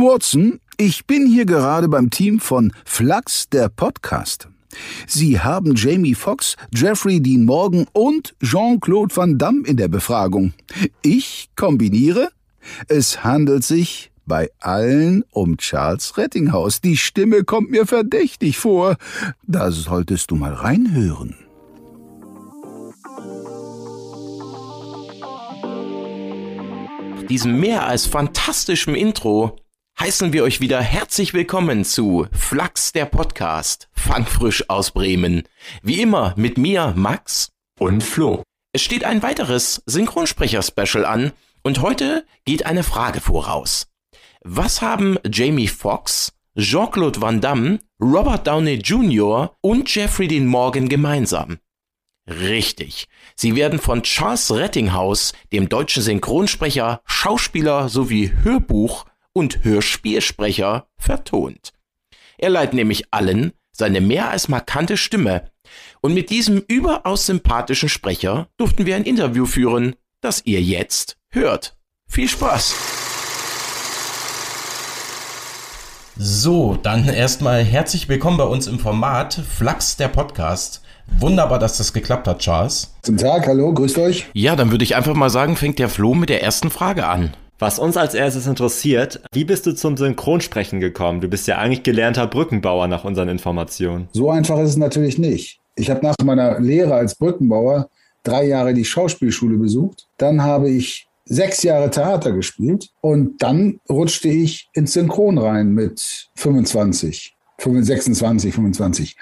Watson, ich bin hier gerade beim Team von Flux, der Podcast. Sie haben Jamie Foxx, Jeffrey Dean Morgan und Jean-Claude Van Damme in der Befragung. Ich kombiniere. Es handelt sich bei allen um Charles Rettinghaus. Die Stimme kommt mir verdächtig vor. Da solltest du mal reinhören. diesem mehr als fantastischen Intro heißen wir euch wieder herzlich willkommen zu Flachs der Podcast, fangfrisch aus Bremen. Wie immer mit mir, Max und Flo. Es steht ein weiteres Synchronsprecher-Special an und heute geht eine Frage voraus. Was haben Jamie Foxx, Jean-Claude Van Damme, Robert Downey Jr. und Jeffrey Dean Morgan gemeinsam? Richtig. Sie werden von Charles Rettinghaus, dem deutschen Synchronsprecher, Schauspieler sowie Hörbuch- und Hörspielsprecher, vertont. Er leiht nämlich allen seine mehr als markante Stimme. Und mit diesem überaus sympathischen Sprecher durften wir ein Interview führen, das ihr jetzt hört. Viel Spaß! So, dann erstmal herzlich willkommen bei uns im Format Flachs der Podcast. Wunderbar, dass das geklappt hat, Charles. Guten Tag, hallo, grüßt euch. Ja, dann würde ich einfach mal sagen, fängt der Flo mit der ersten Frage an. Was uns als erstes interessiert, wie bist du zum Synchronsprechen gekommen? Du bist ja eigentlich gelernter Brückenbauer nach unseren Informationen. So einfach ist es natürlich nicht. Ich habe nach meiner Lehre als Brückenbauer drei Jahre die Schauspielschule besucht. Dann habe ich sechs Jahre Theater gespielt und dann rutschte ich ins Synchron rein mit 25, 26, 25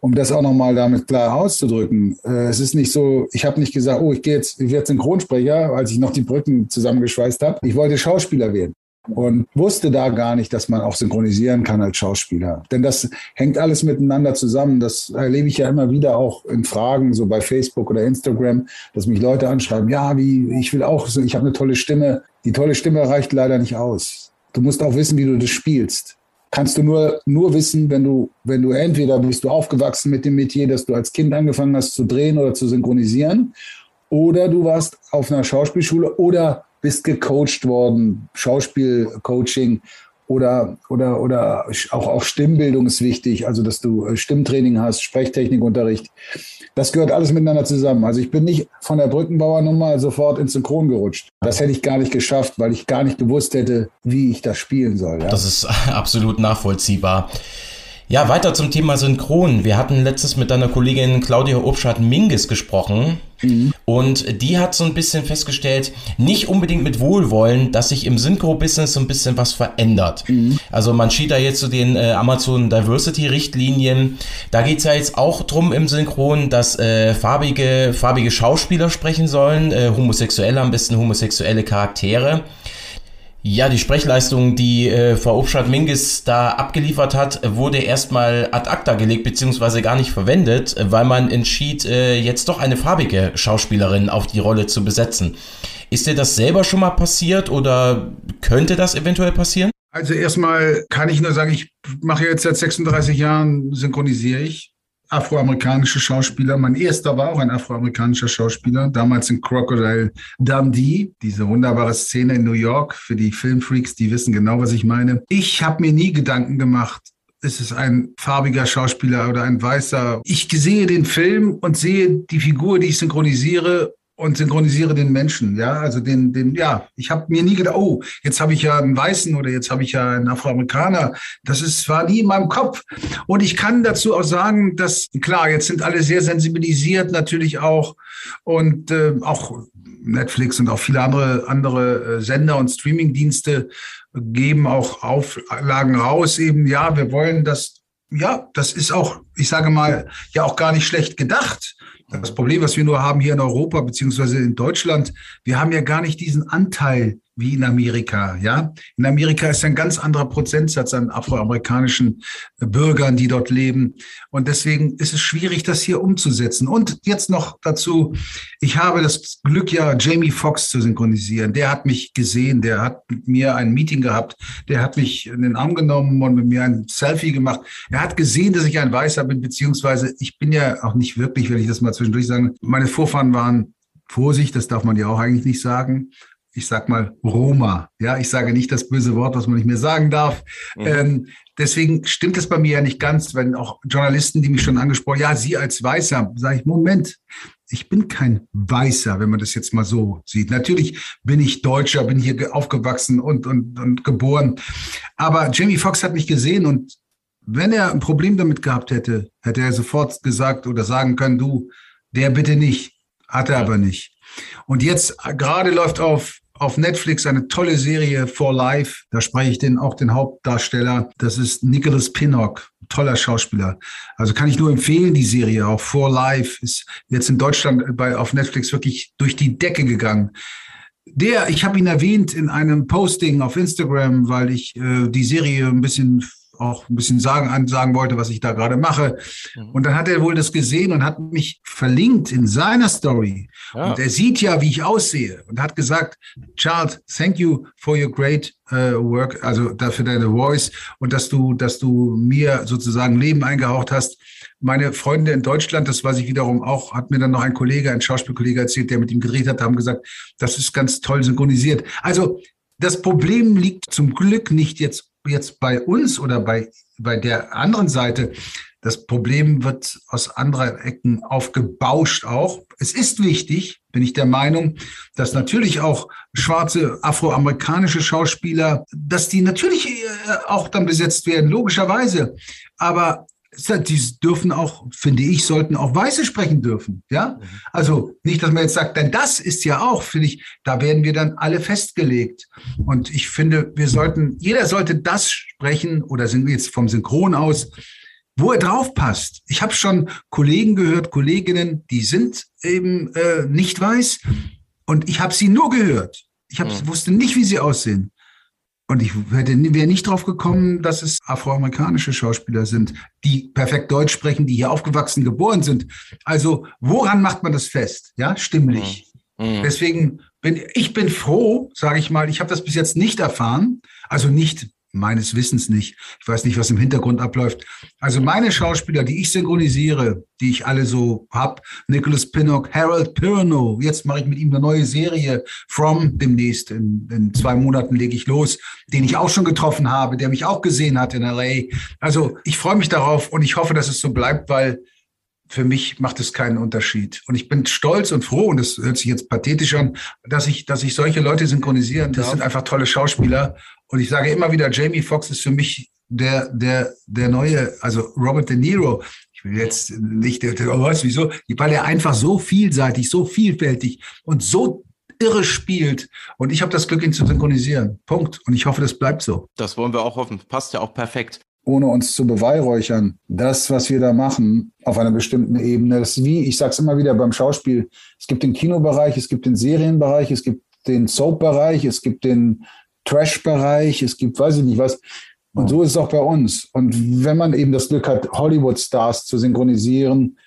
um das auch nochmal damit klar auszudrücken. Äh, es ist nicht so, ich habe nicht gesagt, oh, ich gehe jetzt, ich werde Synchronsprecher, als ich noch die Brücken zusammengeschweißt habe. Ich wollte Schauspieler werden und wusste da gar nicht, dass man auch synchronisieren kann als Schauspieler. Denn das hängt alles miteinander zusammen. Das erlebe ich ja immer wieder auch in Fragen, so bei Facebook oder Instagram, dass mich Leute anschreiben, ja, wie, ich will auch, ich habe eine tolle Stimme. Die tolle Stimme reicht leider nicht aus. Du musst auch wissen, wie du das spielst kannst du nur, nur wissen, wenn du, wenn du entweder bist du aufgewachsen mit dem Metier, dass du als Kind angefangen hast zu drehen oder zu synchronisieren, oder du warst auf einer Schauspielschule oder bist gecoacht worden, Schauspielcoaching oder, oder, oder auch, auch Stimmbildung ist wichtig, also dass du äh, Stimmtraining hast, Sprechtechnikunterricht. Das gehört alles miteinander zusammen. Also ich bin nicht von der Brückenbauernummer sofort ins Synchron gerutscht. Das hätte ich gar nicht geschafft, weil ich gar nicht gewusst hätte, wie ich das spielen soll. Ja? Das ist absolut nachvollziehbar. Ja, weiter zum Thema Synchron. Wir hatten letztes mit deiner Kollegin Claudia Obschat-Minges gesprochen. Mhm. Und die hat so ein bisschen festgestellt, nicht unbedingt mit Wohlwollen, dass sich im Synchro-Business so ein bisschen was verändert. Mhm. Also man schied da jetzt zu den äh, Amazon Diversity-Richtlinien. Da geht's ja jetzt auch drum im Synchron, dass äh, farbige, farbige Schauspieler sprechen sollen, äh, homosexuelle, am besten homosexuelle Charaktere. Ja, die Sprechleistung, die äh, Frau Obstadt-Minges da abgeliefert hat, wurde erstmal ad acta gelegt, beziehungsweise gar nicht verwendet, weil man entschied, äh, jetzt doch eine farbige Schauspielerin auf die Rolle zu besetzen. Ist dir das selber schon mal passiert oder könnte das eventuell passieren? Also erstmal kann ich nur sagen, ich mache jetzt seit 36 Jahren, synchronisiere ich afroamerikanische Schauspieler. Mein erster war auch ein afroamerikanischer Schauspieler, damals in Crocodile Dundee, diese wunderbare Szene in New York. Für die Filmfreaks, die wissen genau, was ich meine. Ich habe mir nie Gedanken gemacht, ist es ein farbiger Schauspieler oder ein weißer. Ich sehe den Film und sehe die Figur, die ich synchronisiere und synchronisiere den Menschen. Ja, also den, den, ja, ich habe mir nie gedacht, oh, jetzt habe ich ja einen Weißen oder jetzt habe ich ja einen Afroamerikaner. Das ist war nie in meinem Kopf. Und ich kann dazu auch sagen, dass klar, jetzt sind alle sehr sensibilisiert, natürlich auch und äh, auch Netflix und auch viele andere andere äh, Sender und Streamingdienste geben auch Auflagen raus. Eben ja, wir wollen das. Ja, das ist auch, ich sage mal, ja auch gar nicht schlecht gedacht das Problem, was wir nur haben hier in Europa beziehungsweise in Deutschland, wir haben ja gar nicht diesen Anteil wie in Amerika. Ja, in Amerika ist ein ganz anderer Prozentsatz an afroamerikanischen Bürgern, die dort leben. Und deswegen ist es schwierig, das hier umzusetzen. Und jetzt noch dazu, ich habe das Glück, ja, Jamie Foxx zu synchronisieren. Der hat mich gesehen, der hat mit mir ein Meeting gehabt, der hat mich in den Arm genommen und mit mir ein Selfie gemacht. Er hat gesehen, dass ich ein Weißer bin, beziehungsweise ich bin ja auch nicht wirklich, wenn ich das mal zwischendurch sagen, meine Vorfahren waren Vorsicht, das darf man ja auch eigentlich nicht sagen ich sag mal, Roma. Ja, ich sage nicht das böse Wort, was man nicht mehr sagen darf. Mhm. Ähm, deswegen stimmt es bei mir ja nicht ganz, wenn auch Journalisten, die mich schon angesprochen, ja, Sie als Weißer, sage ich, Moment, ich bin kein Weißer, wenn man das jetzt mal so sieht. Natürlich bin ich Deutscher, bin hier aufgewachsen und, und, und geboren. Aber Jamie Foxx hat mich gesehen und wenn er ein Problem damit gehabt hätte, hätte er sofort gesagt oder sagen können, du, der bitte nicht. Hat er aber nicht. Und jetzt gerade läuft auf auf Netflix eine tolle Serie For Life. Da spreche ich den auch den Hauptdarsteller. Das ist Nicholas Pinnock, toller Schauspieler. Also kann ich nur empfehlen die Serie auch For Life ist jetzt in Deutschland bei auf Netflix wirklich durch die Decke gegangen. Der, ich habe ihn erwähnt in einem Posting auf Instagram, weil ich äh, die Serie ein bisschen auch ein bisschen sagen, ansagen wollte, was ich da gerade mache. Mhm. Und dann hat er wohl das gesehen und hat mich verlinkt in seiner Story. Ja. Und er sieht ja, wie ich aussehe und hat gesagt, Charles, thank you for your great uh, work, also dafür deine Voice und dass du, dass du mir sozusagen Leben eingehaucht hast. Meine Freunde in Deutschland, das weiß ich wiederum auch, hat mir dann noch ein Kollege, ein Schauspielkollege erzählt, der mit ihm gedreht hat, haben gesagt, das ist ganz toll synchronisiert. Also das Problem liegt zum Glück nicht jetzt jetzt bei uns oder bei, bei der anderen Seite, das Problem wird aus anderen Ecken aufgebauscht auch. Es ist wichtig, bin ich der Meinung, dass natürlich auch schwarze afroamerikanische Schauspieler, dass die natürlich äh, auch dann besetzt werden, logischerweise. Aber die dürfen auch, finde ich, sollten auch Weiße sprechen dürfen. Ja, mhm. also nicht, dass man jetzt sagt, denn das ist ja auch, finde ich, da werden wir dann alle festgelegt. Und ich finde, wir sollten, jeder sollte das sprechen oder sind wir jetzt vom Synchron aus, wo er drauf passt. Ich habe schon Kollegen gehört, Kolleginnen, die sind eben äh, nicht weiß und ich habe sie nur gehört. Ich hab, mhm. wusste nicht, wie sie aussehen. Und ich wäre nicht drauf gekommen, dass es afroamerikanische Schauspieler sind, die perfekt Deutsch sprechen, die hier aufgewachsen, geboren sind. Also woran macht man das fest? Ja, stimmlich. Mhm. mhm. Deswegen bin ich bin froh, sage ich mal. Ich habe das bis jetzt nicht erfahren, also nicht meines Wissens nicht. Ich weiß nicht, was im Hintergrund abläuft. Also meine Schauspieler, die ich synchronisiere, die ich alle so hab, Nicholas Pinnock, Harold Pirno, jetzt mache ich mit ihm eine neue Serie, From, demnächst, in, in zwei Monaten lege ich los, den ich auch schon getroffen habe, der mich auch gesehen hat in L.A. Also ich freue mich darauf und ich hoffe, dass es so bleibt, weil für mich macht es keinen Unterschied. Und ich bin stolz und froh, und das hört sich jetzt pathetisch an, dass ich, dass ich solche Leute synchronisieren Das sind einfach tolle Schauspieler. Und ich sage immer wieder, Jamie Foxx ist für mich der, der, der neue, also Robert De Niro. Ich will jetzt nicht, oh, weißt wieso? Weil er einfach so vielseitig, so vielfältig und so irre spielt. Und ich habe das Glück, ihn zu synchronisieren. Punkt. Und ich hoffe, das bleibt so. Das wollen wir auch hoffen. Passt ja auch perfekt ohne uns zu beweihräuchern, das, was wir da machen, auf einer bestimmten Ebene, das ist wie, ich sage es immer wieder beim Schauspiel, es gibt den Kinobereich, es gibt den Serienbereich, es gibt den Soap-Bereich, es gibt den Trash-Bereich, es gibt, weiß ich nicht was. Und so ist es auch bei uns. Und wenn man eben das Glück hat, Hollywood-Stars zu synchronisieren,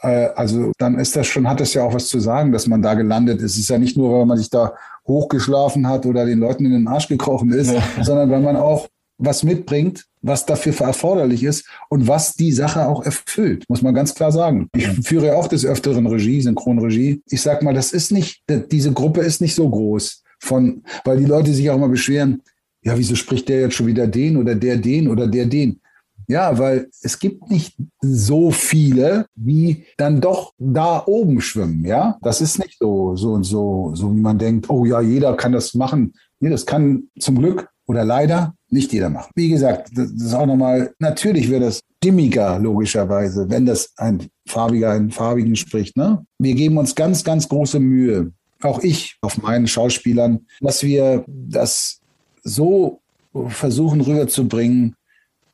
äh, also dann ist das schon, hat das ja auch was zu sagen, dass man da gelandet ist. Es ist ja nicht nur, weil man sich da hochgeschlafen hat oder den Leuten in den Arsch gekrochen ist, ja. sondern weil man auch was mitbringt, was dafür erforderlich ist und was die Sache auch erfüllt, muss man ganz klar sagen. Ich führe auch des Öfteren Regie, Synchronregie. Ich sag mal, das ist nicht, diese Gruppe ist nicht so groß von, weil die Leute sich auch immer beschweren, ja, wieso spricht der jetzt schon wieder den oder der den oder der den? Ja, weil es gibt nicht so viele, die dann doch da oben schwimmen, ja. Das ist nicht so, so und so, so wie man denkt, oh ja, jeder kann das machen. Nee, das kann zum Glück oder leider nicht jeder machen. Wie gesagt, das ist auch nochmal, natürlich wird das dimmiger, logischerweise, wenn das ein farbiger einen farbigen spricht. Ne? Wir geben uns ganz, ganz große Mühe, auch ich auf meinen Schauspielern, dass wir das so versuchen rüberzubringen,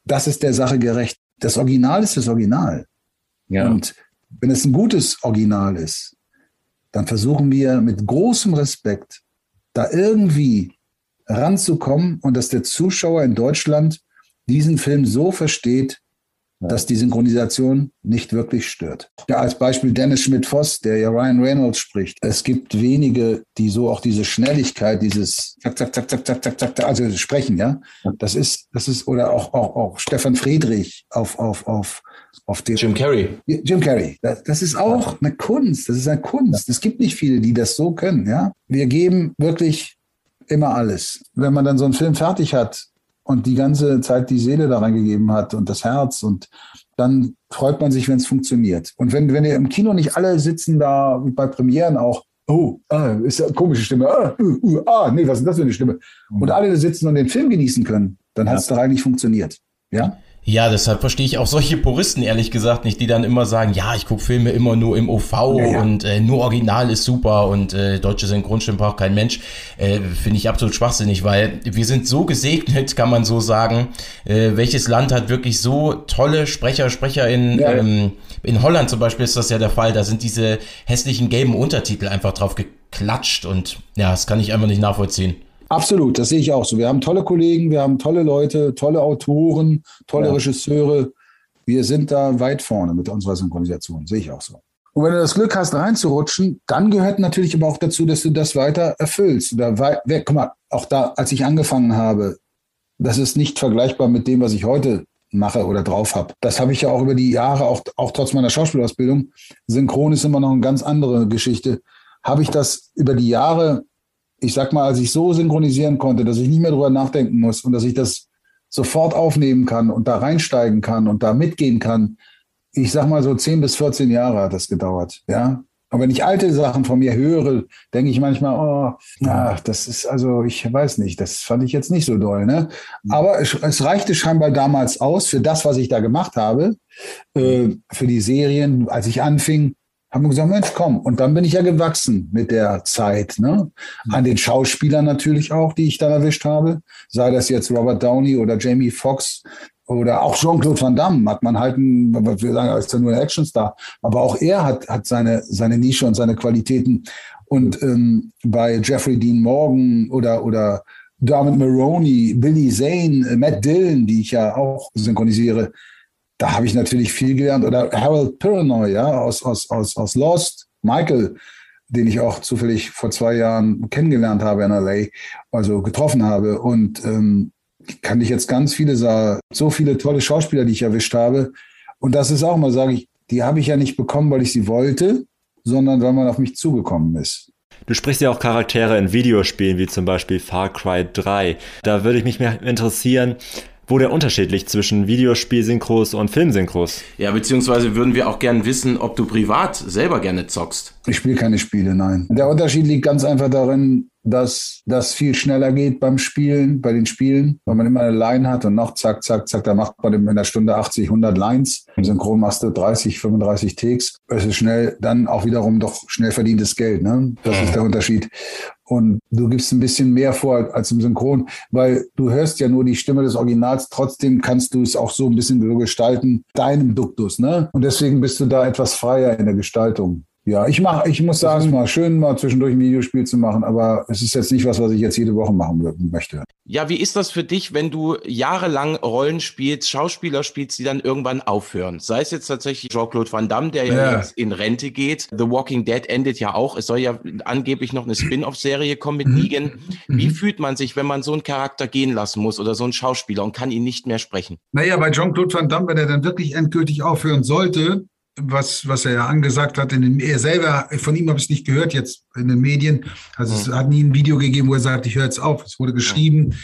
dass es der Sache gerecht. Das Original ist das Original. Ja. Und wenn es ein gutes Original ist, dann versuchen wir mit großem Respekt da irgendwie ranzukommen und dass der Zuschauer in Deutschland diesen Film so versteht, dass die Synchronisation nicht wirklich stört. Ja, als Beispiel Dennis Schmidt-Voss, der ja Ryan Reynolds spricht. Es gibt wenige, die so auch diese Schnelligkeit, dieses zack, zack, zack, zack, zack, zack, zack, also sprechen, ja. Das ist, das ist, oder auch, auch, auch Stefan Friedrich auf, auf, auf, auf den. Jim Carrey. Jim Carrey. Das, das ist auch eine Kunst. Das ist eine Kunst. Es gibt nicht viele, die das so können, ja. Wir geben wirklich immer alles. Wenn man dann so einen Film fertig hat und die ganze Zeit die Seele da reingegeben hat und das Herz und dann freut man sich, wenn es funktioniert. Und wenn, wenn ihr im Kino nicht alle sitzen da, wie bei Premieren auch, oh, ah, ist eine komische Stimme, ah, uh, uh, ah, nee, was ist das für eine Stimme? Und alle da sitzen und den Film genießen können, dann ja. hat es doch eigentlich funktioniert. Ja? Ja, deshalb verstehe ich auch solche Puristen ehrlich gesagt nicht, die dann immer sagen, ja, ich gucke Filme immer nur im OV ja, ja. und äh, nur Original ist super und äh, deutsche Synchronstimme braucht kein Mensch. Äh, Finde ich absolut schwachsinnig, weil wir sind so gesegnet, kann man so sagen. Äh, welches Land hat wirklich so tolle Sprecher, Sprecher in, ja. ähm, in Holland zum Beispiel ist das ja der Fall. Da sind diese hässlichen gelben Untertitel einfach drauf geklatscht und ja, das kann ich einfach nicht nachvollziehen. Absolut, das sehe ich auch so. Wir haben tolle Kollegen, wir haben tolle Leute, tolle Autoren, tolle ja. Regisseure. Wir sind da weit vorne mit unserer Synchronisation, sehe ich auch so. Und wenn du das Glück hast, reinzurutschen, dann gehört natürlich aber auch dazu, dass du das weiter erfüllst. Oder wei guck mal, auch da, als ich angefangen habe, das ist nicht vergleichbar mit dem, was ich heute mache oder drauf habe. Das habe ich ja auch über die Jahre, auch, auch trotz meiner Schauspielausbildung. Synchron ist immer noch eine ganz andere Geschichte. Habe ich das über die Jahre ich sag mal, als ich so synchronisieren konnte, dass ich nicht mehr drüber nachdenken muss und dass ich das sofort aufnehmen kann und da reinsteigen kann und da mitgehen kann, ich sag mal so 10 bis 14 Jahre hat das gedauert, ja. Und wenn ich alte Sachen von mir höre, denke ich manchmal, oh, ach, das ist also, ich weiß nicht, das fand ich jetzt nicht so doll, ne? Aber es, es reichte scheinbar damals aus für das, was ich da gemacht habe, äh, für die Serien, als ich anfing, haben wir gesagt, Mensch, komm. Und dann bin ich ja gewachsen mit der Zeit. Ne? An den Schauspielern natürlich auch, die ich dann erwischt habe. Sei das jetzt Robert Downey oder Jamie Foxx oder auch Jean-Claude Van Damme hat man halt, ein, wir sagen, ist ja nur ein Actionstar. Aber auch er hat, hat seine, seine Nische und seine Qualitäten. Und ähm, bei Jeffrey Dean Morgan oder, oder Dermot Maroney, Billy Zane, Matt Dillon, die ich ja auch synchronisiere, da habe ich natürlich viel gelernt. Oder Harold Piranoy, ja, aus, aus, aus, aus Lost, Michael, den ich auch zufällig vor zwei Jahren kennengelernt habe in LA, also getroffen habe. Und ähm, kann ich jetzt ganz viele sagen, so viele tolle Schauspieler, die ich erwischt habe. Und das ist auch mal, sage ich, die habe ich ja nicht bekommen, weil ich sie wollte, sondern weil man auf mich zugekommen ist. Du sprichst ja auch Charaktere in Videospielen, wie zum Beispiel Far Cry 3. Da würde ich mich mehr interessieren, wo der Unterschied liegt zwischen Videospielsynchros und Filmsynchros. Ja, beziehungsweise würden wir auch gerne wissen, ob du privat selber gerne zockst. Ich spiele keine Spiele, nein. Der Unterschied liegt ganz einfach darin, dass das viel schneller geht beim Spielen, bei den Spielen, weil man immer eine Line hat und noch zack, zack, zack, da macht man in einer Stunde 80, 100 Lines. Im Synchron machst du 30, 35 Takes. Es ist schnell, dann auch wiederum doch schnell verdientes Geld, ne? Das ist der Unterschied und du gibst ein bisschen mehr vor als im Synchron, weil du hörst ja nur die Stimme des Originals, trotzdem kannst du es auch so ein bisschen so gestalten, deinem Duktus, ne? Und deswegen bist du da etwas freier in der Gestaltung. Ja, ich mache, ich muss sagen, mal schön, mal zwischendurch ein Videospiel zu machen, aber es ist jetzt nicht was, was ich jetzt jede Woche machen möchte. Ja, wie ist das für dich, wenn du jahrelang Rollen spielst, Schauspieler spielst, die dann irgendwann aufhören? Sei es jetzt tatsächlich Jean-Claude Van Damme, der ja, ja, jetzt in Rente geht. The Walking Dead endet ja auch. Es soll ja angeblich noch eine Spin-off-Serie kommen mit mhm. Negan. Wie mhm. fühlt man sich, wenn man so einen Charakter gehen lassen muss oder so einen Schauspieler und kann ihn nicht mehr sprechen? Naja, bei Jean-Claude Van Damme, wenn er dann wirklich endgültig aufhören sollte, was, was er ja angesagt hat, in den, er selber, von ihm habe ich es nicht gehört jetzt in den Medien. Also es hat nie ein Video gegeben, wo er sagt, ich höre jetzt auf. Es wurde geschrieben.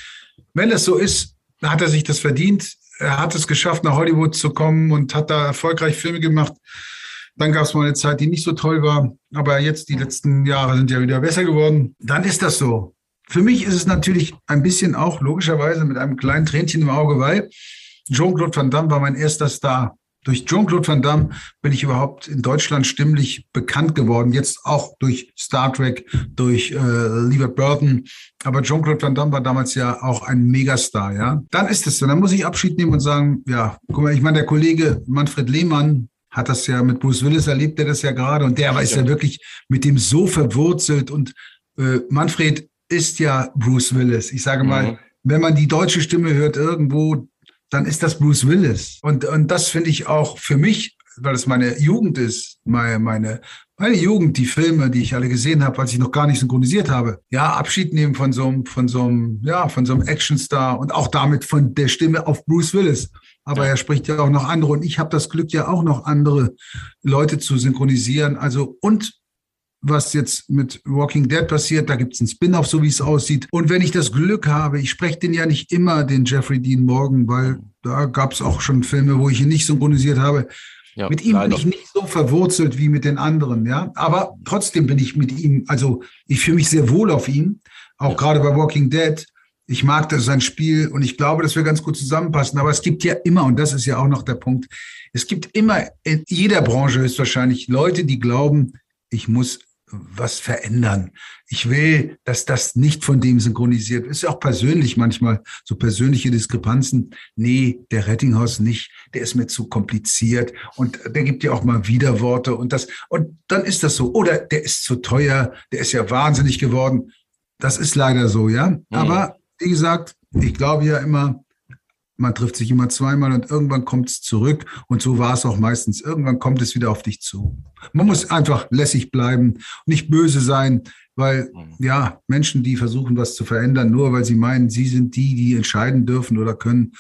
Wenn es so ist, hat er sich das verdient. Er hat es geschafft, nach Hollywood zu kommen und hat da erfolgreich Filme gemacht. Dann gab es mal eine Zeit, die nicht so toll war. Aber jetzt, die letzten Jahre sind ja wieder besser geworden. Dann ist das so. Für mich ist es natürlich ein bisschen auch logischerweise mit einem kleinen Tränchen im Auge, weil Jean-Claude Van Damme war mein erster Star. Durch Jean-Claude Van Damme bin ich überhaupt in Deutschland stimmlich bekannt geworden. Jetzt auch durch Star Trek, durch äh, Lieber Burton. Aber Jean-Claude Van Damme war damals ja auch ein Megastar, ja. Dann ist es so. Dann muss ich Abschied nehmen und sagen, ja, guck mal, ich meine, der Kollege Manfred Lehmann hat das ja mit Bruce Willis erlebt, der das ja gerade. Und der ist ja wirklich mit dem so verwurzelt. Und äh, Manfred ist ja Bruce Willis. Ich sage mal, mhm. wenn man die deutsche Stimme hört irgendwo, dann ist das Bruce Willis. Und, und das finde ich auch für mich, weil es meine Jugend ist, meine, meine, meine Jugend, die Filme, die ich alle gesehen habe, als ich noch gar nicht synchronisiert habe. Ja, Abschied nehmen von so einem, von so einem, ja, von so einem Actionstar und auch damit von der Stimme auf Bruce Willis. Aber ja. er spricht ja auch noch andere und ich habe das Glück ja auch noch andere Leute zu synchronisieren. Also und was jetzt mit Walking Dead passiert. Da gibt es einen Spin-off, so wie es aussieht. Und wenn ich das Glück habe, ich spreche den ja nicht immer, den Jeffrey Dean Morgan, weil da gab es auch schon Filme, wo ich ihn nicht synchronisiert habe. Ja, mit ihm leider. bin ich nicht so verwurzelt wie mit den anderen, ja. Aber trotzdem bin ich mit ihm, also ich fühle mich sehr wohl auf ihm, auch ja. gerade bei Walking Dead. Ich mag das sein Spiel und ich glaube, dass wir ganz gut zusammenpassen. Aber es gibt ja immer, und das ist ja auch noch der Punkt, es gibt immer in jeder Branche höchstwahrscheinlich Leute, die glauben, ich muss was verändern. Ich will, dass das nicht von dem synchronisiert wird. Ist ja auch persönlich manchmal so persönliche Diskrepanzen. Nee, der Rettinghaus nicht. Der ist mir zu kompliziert und der gibt ja auch mal Widerworte und das, und dann ist das so. Oder der ist zu teuer. Der ist ja wahnsinnig geworden. Das ist leider so, ja. Mhm. Aber wie gesagt, ich glaube ja immer, man trifft sich immer zweimal und irgendwann kommt es zurück. Und so war es auch meistens. Irgendwann kommt es wieder auf dich zu. Man muss einfach lässig bleiben, nicht böse sein, weil mhm. ja, Menschen, die versuchen, was zu verändern, nur weil sie meinen, sie sind die, die entscheiden dürfen oder können,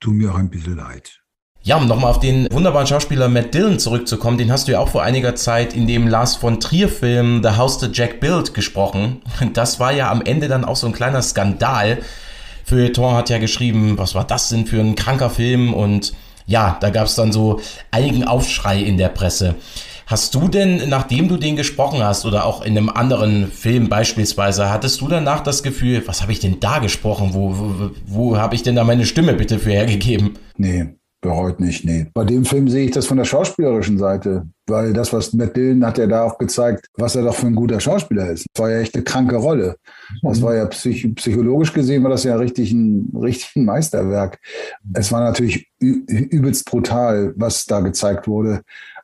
tun mir auch ein bisschen leid. Ja, um nochmal auf den wunderbaren Schauspieler Matt Dillon zurückzukommen, den hast du ja auch vor einiger Zeit in dem Lars von Trier Film The House that Jack Built gesprochen. Das war ja am Ende dann auch so ein kleiner Skandal, Feuilleton hat ja geschrieben, was war das denn für ein kranker Film und ja, da gab es dann so einigen Aufschrei in der Presse. Hast du denn, nachdem du den gesprochen hast oder auch in einem anderen Film beispielsweise, hattest du danach das Gefühl, was habe ich denn da gesprochen? Wo, wo, wo habe ich denn da meine Stimme bitte für hergegeben? Nee, bereut nicht, nee. Bei dem Film sehe ich das von der schauspielerischen Seite, weil das, was Matt Dillon hat ja da auch gezeigt, was er doch für ein guter Schauspieler ist. Das war ja echt eine kranke Rolle. Das war ja psych psychologisch gesehen, war das ja richtig ein, richtig ein Meisterwerk. Es war natürlich übelst brutal, was da gezeigt wurde.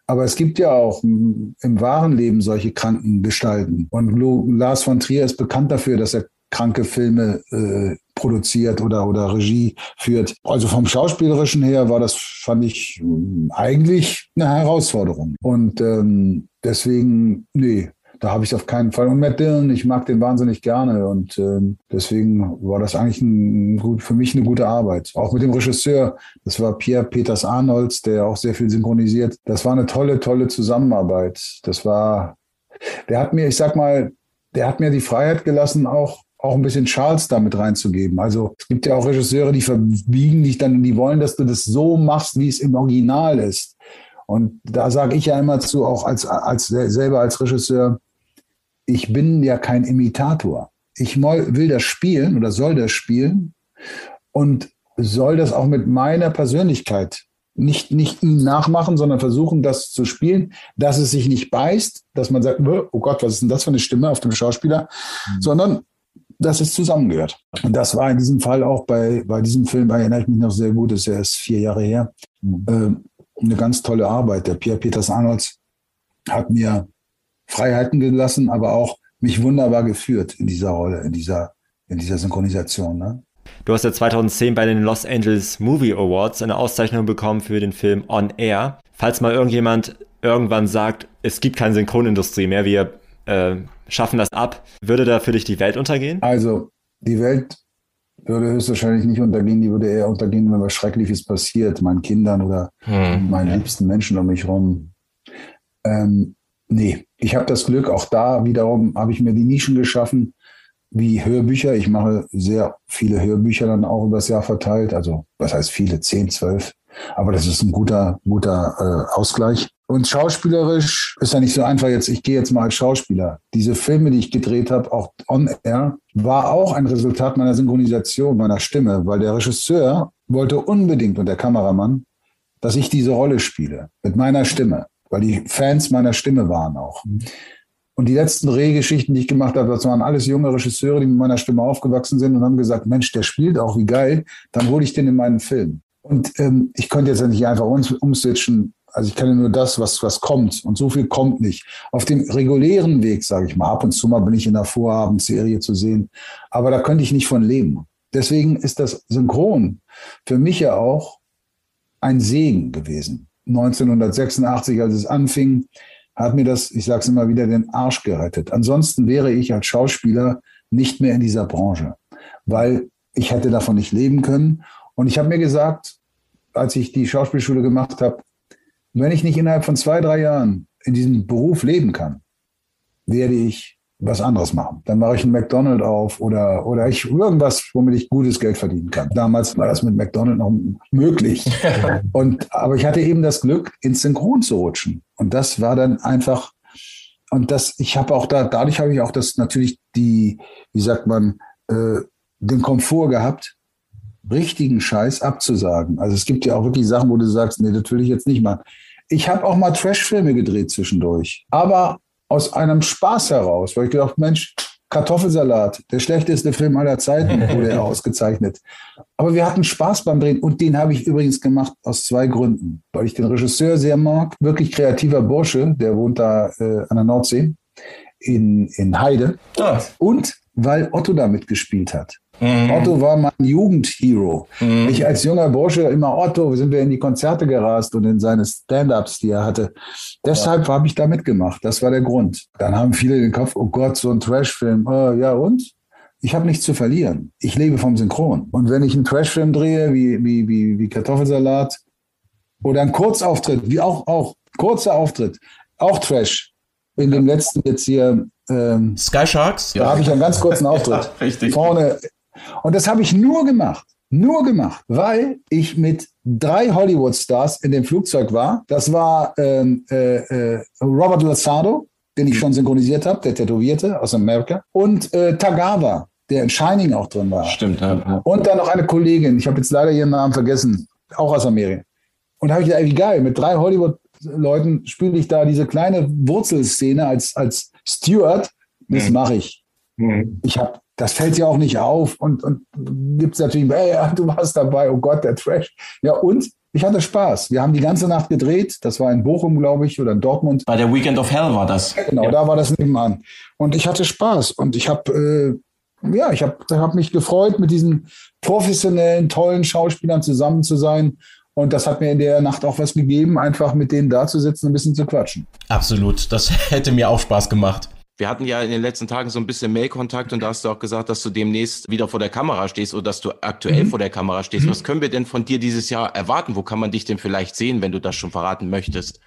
Aber es gibt ja auch im wahren Leben solche kranken Gestalten. Und Lars von Trier ist bekannt dafür, dass er kranke Filme äh, produziert oder, oder Regie führt. Also vom Schauspielerischen her war das, fand ich, eigentlich eine Herausforderung. Und ähm, deswegen, nee, da habe ich auf keinen Fall. Und Matt Dillon, ich mag den wahnsinnig gerne und ähm, deswegen war das eigentlich ein, gut, für mich eine gute Arbeit. Auch mit dem Regisseur, das war Pierre Peters Arnolds, der auch sehr viel synchronisiert. Das war eine tolle, tolle Zusammenarbeit. Das war, der hat mir, ich sag mal, der hat mir die Freiheit gelassen, auch auch ein bisschen Charles damit reinzugeben. Also es gibt ja auch Regisseure, die verbiegen dich dann, die wollen, dass du das so machst, wie es im Original ist. Und da sage ich ja immer zu, auch als, als selber als Regisseur, ich bin ja kein Imitator. Ich will das spielen oder soll das spielen und soll das auch mit meiner Persönlichkeit nicht, nicht ihn nachmachen, sondern versuchen, das zu spielen, dass es sich nicht beißt, dass man sagt, oh Gott, was ist denn das für eine Stimme auf dem Schauspieler, mhm. sondern dass es zusammengehört. Und das war in diesem Fall auch bei, bei diesem Film, da erinnere ich mich noch sehr gut, das ist ja erst vier Jahre her, äh, eine ganz tolle Arbeit. Der Pierre Peters Arnolds hat mir Freiheiten gelassen, aber auch mich wunderbar geführt in dieser Rolle, in dieser, in dieser Synchronisation. Ne? Du hast ja 2010 bei den Los Angeles Movie Awards eine Auszeichnung bekommen für den Film On Air. Falls mal irgendjemand irgendwann sagt, es gibt keine Synchronindustrie mehr, wir äh, schaffen das ab. Würde da für dich die Welt untergehen? Also, die Welt würde höchstwahrscheinlich nicht untergehen, die würde eher untergehen, wenn was Schreckliches passiert, meinen Kindern oder hm, meinen ja. liebsten Menschen um mich herum. Ähm, nee, ich habe das Glück, auch da wiederum habe ich mir die Nischen geschaffen, wie Hörbücher. Ich mache sehr viele Hörbücher dann auch übers Jahr verteilt. Also, was heißt viele? Zehn, zwölf. Aber das ist ein guter, guter äh, Ausgleich. Und schauspielerisch ist ja nicht so einfach jetzt, ich gehe jetzt mal als Schauspieler. Diese Filme, die ich gedreht habe, auch on air, war auch ein Resultat meiner Synchronisation, meiner Stimme, weil der Regisseur wollte unbedingt und der Kameramann, dass ich diese Rolle spiele mit meiner Stimme, weil die Fans meiner Stimme waren auch. Und die letzten Rehgeschichten, die ich gemacht habe, das waren alles junge Regisseure, die mit meiner Stimme aufgewachsen sind und haben gesagt, Mensch, der spielt auch, wie geil, dann hole ich den in meinen Film. Und ähm, ich konnte jetzt nicht einfach umswitchen also ich kenne nur das, was, was kommt. Und so viel kommt nicht. Auf dem regulären Weg, sage ich mal, ab und zu mal bin ich in der Vorabendserie zu sehen. Aber da könnte ich nicht von leben. Deswegen ist das Synchron für mich ja auch ein Segen gewesen. 1986, als es anfing, hat mir das, ich sage es immer wieder, den Arsch gerettet. Ansonsten wäre ich als Schauspieler nicht mehr in dieser Branche, weil ich hätte davon nicht leben können. Und ich habe mir gesagt, als ich die Schauspielschule gemacht habe, wenn ich nicht innerhalb von zwei, drei Jahren in diesem Beruf leben kann, werde ich was anderes machen. Dann mache ich einen McDonald's auf oder, oder ich irgendwas, womit ich gutes Geld verdienen kann. Damals war das mit McDonald's noch möglich. und, aber ich hatte eben das Glück, ins Synchron zu rutschen. Und das war dann einfach, und das, ich habe auch da, dadurch habe ich auch das natürlich die, wie sagt man, äh, den Komfort gehabt, richtigen Scheiß abzusagen. Also es gibt ja auch wirklich Sachen, wo du sagst, nee, das will ich jetzt nicht machen. Ich habe auch mal Trash-Filme gedreht zwischendurch, aber aus einem Spaß heraus, weil ich gedacht, Mensch, Kartoffelsalat, der schlechteste Film aller Zeiten, wurde er ausgezeichnet. Aber wir hatten Spaß beim Drehen und den habe ich übrigens gemacht aus zwei Gründen. Weil ich den Regisseur sehr mag, wirklich kreativer Bursche, der wohnt da äh, an der Nordsee in, in Heide. Ja. Und weil Otto da mitgespielt hat. Mhm. Otto war mein Jugendhero. Mhm. Ich als junger Bursche immer Otto, sind wir in die Konzerte gerast und in seine Stand-ups, die er hatte. Deshalb ja. habe ich da mitgemacht. Das war der Grund. Dann haben viele den Kopf, oh Gott, so ein Trash-Film. Oh, ja und? Ich habe nichts zu verlieren. Ich lebe vom Synchron. Und wenn ich einen Trash-Film drehe, wie, wie, wie, wie Kartoffelsalat oder ein Kurzauftritt, wie auch, auch, kurzer Auftritt, auch Trash. In dem letzten jetzt hier ähm, Sky Sharks? Da ja. habe ich einen ganz kurzen Auftritt. ja, richtig. Vorne und das habe ich nur gemacht, nur gemacht, weil ich mit drei Hollywood-Stars in dem Flugzeug war. Das war ähm, äh, äh, Robert Lassado, den ich schon synchronisiert habe, der Tätowierte aus Amerika, und äh, Tagawa, der in Shining auch drin war. Stimmt, ja. Und dann noch eine Kollegin, ich habe jetzt leider ihren Namen vergessen, auch aus Amerika. Und da habe ich gedacht, wie geil, mit drei Hollywood-Leuten spiele ich da diese kleine Wurzelszene als, als Steward. Das mhm. mache ich. Mhm. Ich habe das fällt ja auch nicht auf und, und gibt es natürlich, hey, du warst dabei, oh Gott, der Trash. Ja, und ich hatte Spaß. Wir haben die ganze Nacht gedreht. Das war in Bochum, glaube ich, oder in Dortmund. Bei der Weekend of Hell war das. Genau, ja. da war das nebenan. Und ich hatte Spaß. Und ich habe, äh, ja, ich habe hab mich gefreut, mit diesen professionellen, tollen Schauspielern zusammen zu sein. Und das hat mir in der Nacht auch was gegeben, einfach mit denen da zu sitzen und ein bisschen zu quatschen. Absolut. Das hätte mir auch Spaß gemacht. Wir hatten ja in den letzten Tagen so ein bisschen Mail-Kontakt und da hast du auch gesagt, dass du demnächst wieder vor der Kamera stehst oder dass du aktuell mhm. vor der Kamera stehst. Mhm. Was können wir denn von dir dieses Jahr erwarten? Wo kann man dich denn vielleicht sehen, wenn du das schon verraten möchtest?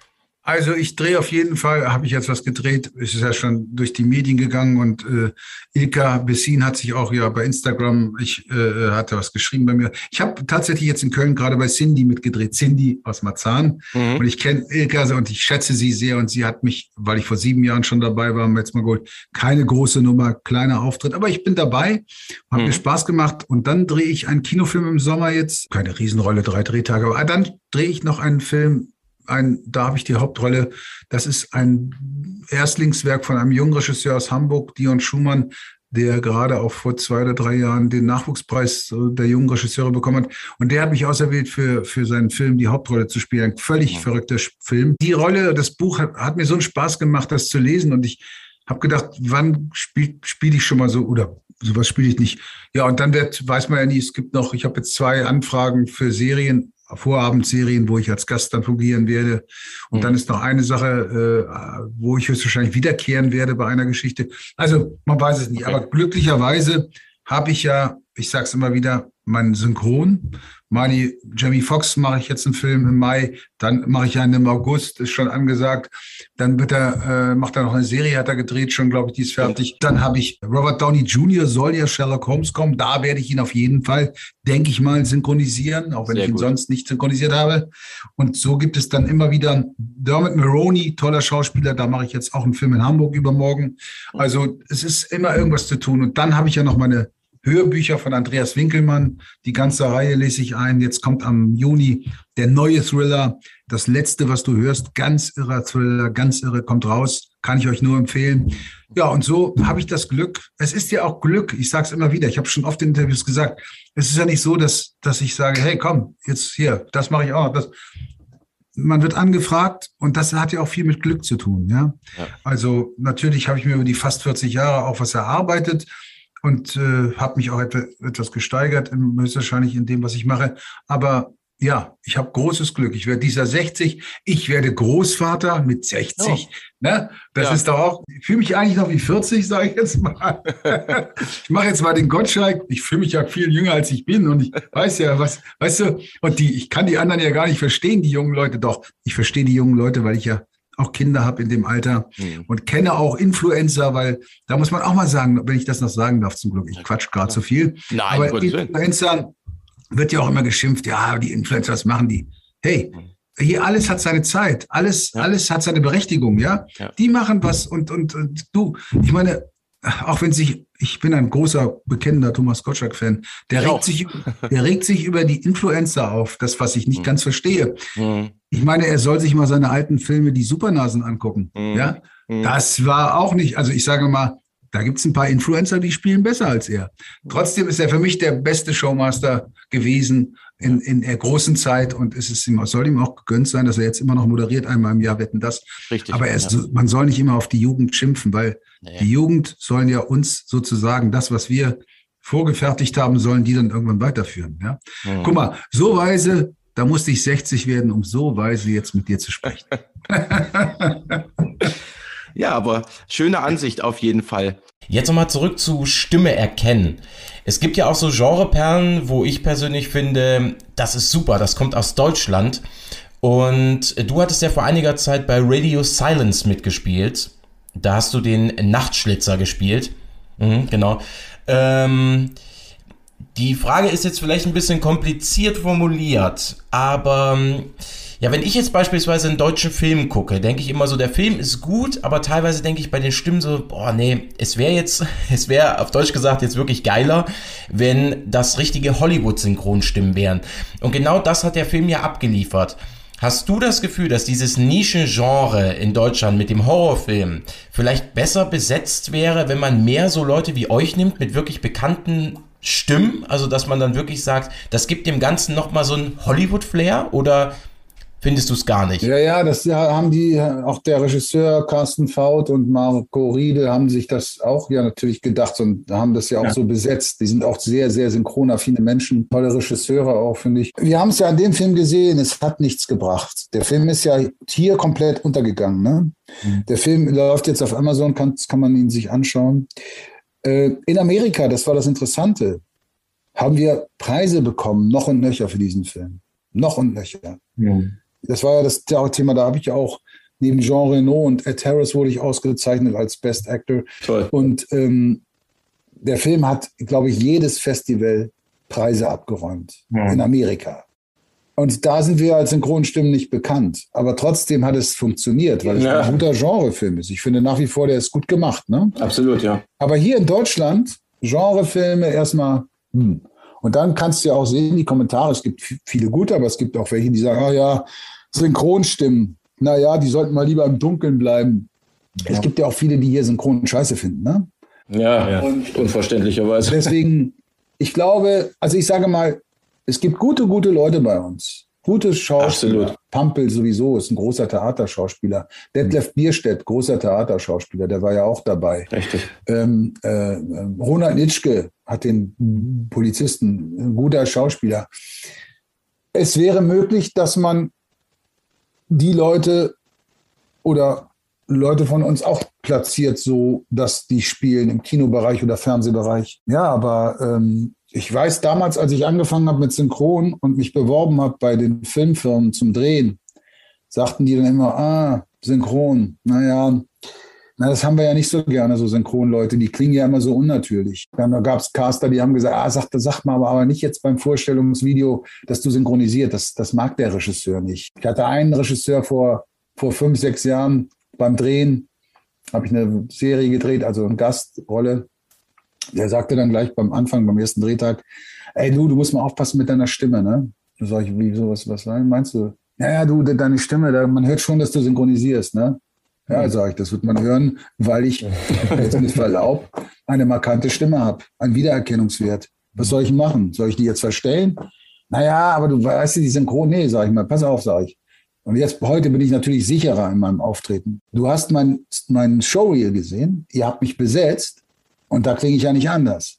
Also ich drehe auf jeden Fall, habe ich jetzt was gedreht, es ist ja schon durch die Medien gegangen und äh, Ilka Bessin hat sich auch ja bei Instagram, ich äh, hatte was geschrieben bei mir. Ich habe tatsächlich jetzt in Köln gerade bei Cindy mitgedreht, Cindy aus Marzahn mhm. und ich kenne Ilka und ich schätze sie sehr und sie hat mich, weil ich vor sieben Jahren schon dabei war, jetzt mal geholt, keine große Nummer, kleiner Auftritt, aber ich bin dabei, hat mhm. mir Spaß gemacht und dann drehe ich einen Kinofilm im Sommer jetzt, keine Riesenrolle, drei Drehtage, aber dann drehe ich noch einen Film ein, da habe ich die Hauptrolle. Das ist ein Erstlingswerk von einem jungen Regisseur aus Hamburg, Dion Schumann, der gerade auch vor zwei oder drei Jahren den Nachwuchspreis der jungen Regisseure bekommen hat. Und der hat mich auserwählt, für, für seinen Film die Hauptrolle zu spielen. Ein völlig mhm. verrückter Film. Die Rolle, das Buch hat, hat mir so einen Spaß gemacht, das zu lesen. Und ich habe gedacht, wann spiele spiel ich schon mal so, oder sowas spiele ich nicht. Ja, und dann wird, weiß man ja nie, es gibt noch, ich habe jetzt zwei Anfragen für Serien Vorabendserien, wo ich als Gast dann fungieren werde. Und mhm. dann ist noch eine Sache, äh, wo ich höchstwahrscheinlich wiederkehren werde bei einer Geschichte. Also man weiß es nicht. Okay. Aber glücklicherweise habe ich ja, ich sage es immer wieder, mein Synchron. Marty, Jamie Foxx mache ich jetzt einen Film im Mai, dann mache ich einen im August, ist schon angesagt. Dann wird er, äh, macht er noch eine Serie, hat er gedreht, schon glaube ich, die ist fertig. Dann habe ich Robert Downey Jr. soll ja Sherlock Holmes kommen. Da werde ich ihn auf jeden Fall, denke ich mal, synchronisieren, auch wenn Sehr ich ihn gut. sonst nicht synchronisiert habe. Und so gibt es dann immer wieder Dermot Maroney, toller Schauspieler. Da mache ich jetzt auch einen Film in Hamburg übermorgen. Also es ist immer irgendwas zu tun. Und dann habe ich ja noch meine Hörbücher von Andreas Winkelmann. Die ganze Reihe lese ich ein. Jetzt kommt am Juni der neue Thriller. Das letzte, was du hörst, ganz irrer Thriller, ganz irre, kommt raus. Kann ich euch nur empfehlen. Ja, und so habe ich das Glück. Es ist ja auch Glück. Ich sage es immer wieder. Ich habe schon oft in Interviews gesagt. Es ist ja nicht so, dass, dass ich sage, hey, komm, jetzt hier, das mache ich auch. Das, man wird angefragt und das hat ja auch viel mit Glück zu tun. Ja? ja. Also natürlich habe ich mir über die fast 40 Jahre auch was erarbeitet und äh, habe mich auch etwa, etwas gesteigert, höchstwahrscheinlich in dem, was ich mache. Aber ja, ich habe großes Glück. Ich werde dieser 60, ich werde Großvater mit 60. Oh. Ne? Das ja. ist doch auch, ich fühle mich eigentlich noch wie 40, sage ich jetzt mal. ich mache jetzt mal den Gottschalk. Ich fühle mich ja viel jünger, als ich bin. Und ich weiß ja, was, weißt du, und die, ich kann die anderen ja gar nicht verstehen, die jungen Leute. Doch, ich verstehe die jungen Leute, weil ich ja auch Kinder habe in dem Alter mhm. und kenne auch Influencer, weil da muss man auch mal sagen, wenn ich das noch sagen darf, zum Glück, ich quatsch gerade zu viel. Nein, aber Influencer wird ja auch immer geschimpft, ja, die Influencer, was machen die? Hey, mhm. hier alles hat seine Zeit, alles, ja. alles hat seine Berechtigung, ja? ja? Die machen was und, und, und du, ich meine, auch wenn sich, ich bin ein großer, bekennender Thomas Gottschalk-Fan, der, regt sich, der regt sich über die Influencer auf, das, was ich nicht mhm. ganz verstehe. Mhm. Ich meine, er soll sich mal seine alten Filme, die Supernasen, angucken. Mhm. Ja, mhm. das war auch nicht, also ich sage mal, da gibt es ein paar Influencer, die spielen besser als er. Trotzdem ist er für mich der beste Showmaster gewesen in, in der großen Zeit und es ist ihm, soll ihm auch gegönnt sein, dass er jetzt immer noch moderiert, einmal im Jahr wetten das. Richtig. Aber er ist, ja. man soll nicht immer auf die Jugend schimpfen, weil nee. die Jugend sollen ja uns sozusagen das, was wir vorgefertigt haben, sollen die dann irgendwann weiterführen. Ja? Mhm. Guck mal, so weise, da musste ich 60 werden, um so weise jetzt mit dir zu sprechen. Ja, aber schöne Ansicht auf jeden Fall. Jetzt nochmal zurück zu Stimme erkennen. Es gibt ja auch so Genreperlen, wo ich persönlich finde, das ist super, das kommt aus Deutschland. Und du hattest ja vor einiger Zeit bei Radio Silence mitgespielt. Da hast du den Nachtschlitzer gespielt. Mhm, genau. Ähm, die Frage ist jetzt vielleicht ein bisschen kompliziert formuliert, aber ja, wenn ich jetzt beispielsweise einen deutschen Film gucke, denke ich immer so, der Film ist gut, aber teilweise denke ich bei den Stimmen so, boah, nee, es wäre jetzt, es wäre auf Deutsch gesagt jetzt wirklich geiler, wenn das richtige Hollywood-Synchronstimmen wären. Und genau das hat der Film ja abgeliefert. Hast du das Gefühl, dass dieses Nischengenre in Deutschland mit dem Horrorfilm vielleicht besser besetzt wäre, wenn man mehr so Leute wie euch nimmt mit wirklich bekannten Stimmen? Also, dass man dann wirklich sagt, das gibt dem Ganzen nochmal so einen Hollywood-Flair? Oder findest du es gar nicht. Ja, ja, das haben die, auch der Regisseur Carsten Faut und Marco Riedel haben sich das auch ja natürlich gedacht und haben das ja auch ja. so besetzt. Die sind auch sehr, sehr synchronaffine Menschen, tolle Regisseure auch, finde ich. Wir haben es ja an dem Film gesehen, es hat nichts gebracht. Der Film ist ja hier komplett untergegangen. Ne? Mhm. Der Film läuft jetzt auf Amazon, kann, kann man ihn sich anschauen. Äh, in Amerika, das war das Interessante, haben wir Preise bekommen, noch und nöcher für diesen Film. Noch und nöcher. Mhm das war ja das Thema, da habe ich auch neben Jean Reno und Ed Harris wurde ich ausgezeichnet als Best Actor. Toll. Und ähm, der Film hat, glaube ich, jedes Festival Preise abgeräumt ja. in Amerika. Und da sind wir als Synchronstimmen nicht bekannt. Aber trotzdem hat es funktioniert, weil es ja. ein guter Genrefilm ist. Ich finde nach wie vor, der ist gut gemacht. Ne? Absolut, ja. Aber hier in Deutschland, Genrefilme erstmal, hm. Und dann kannst du ja auch sehen, die Kommentare, es gibt viele gute, aber es gibt auch welche, die sagen, ah ja, Synchronstimmen, naja, die sollten mal lieber im Dunkeln bleiben. Ja. Es gibt ja auch viele, die hier Synchron scheiße finden, ne? Ja, ja. Und unverständlicherweise. Deswegen, ich glaube, also ich sage mal, es gibt gute, gute Leute bei uns. Gute Schauspieler. Absolut. Pampel sowieso ist ein großer Theaterschauspieler. Detlef Bierstedt, großer Theaterschauspieler, der war ja auch dabei. Richtig. Ähm, äh, Ronald Nitschke hat den Polizisten, ein guter Schauspieler. Es wäre möglich, dass man die Leute oder Leute von uns auch platziert, so dass die spielen im Kinobereich oder Fernsehbereich. Ja, aber ähm, ich weiß damals, als ich angefangen habe mit Synchron und mich beworben habe bei den Filmfirmen zum Drehen, sagten die dann immer, ah, Synchron, naja, na, das haben wir ja nicht so gerne, so Synchronleute, die klingen ja immer so unnatürlich. Dann gab es Caster, die haben gesagt, ah, sag, sag mal, aber nicht jetzt beim Vorstellungsvideo, dass du synchronisiert. Das, das mag der Regisseur nicht. Ich hatte einen Regisseur vor, vor fünf, sechs Jahren beim Drehen, habe ich eine Serie gedreht, also eine Gastrolle. Der sagte dann gleich beim Anfang, beim ersten Drehtag, ey du, du musst mal aufpassen mit deiner Stimme, ne? Da sag ich, wie, so, was, was meinst du? Ja, ja, du, deine Stimme, da, man hört schon, dass du synchronisierst, ne? Ja, sage ich, das wird man hören, weil ich jetzt mit Verlaub eine markante Stimme habe, einen Wiedererkennungswert. Was soll ich machen? Soll ich die jetzt verstellen? Naja, aber du weißt, die Synchron, nee, sage ich mal, pass auf, sage ich. Und jetzt, heute bin ich natürlich sicherer in meinem Auftreten. Du hast mein, mein Showreel gesehen, ihr habt mich besetzt und da klinge ich ja nicht anders.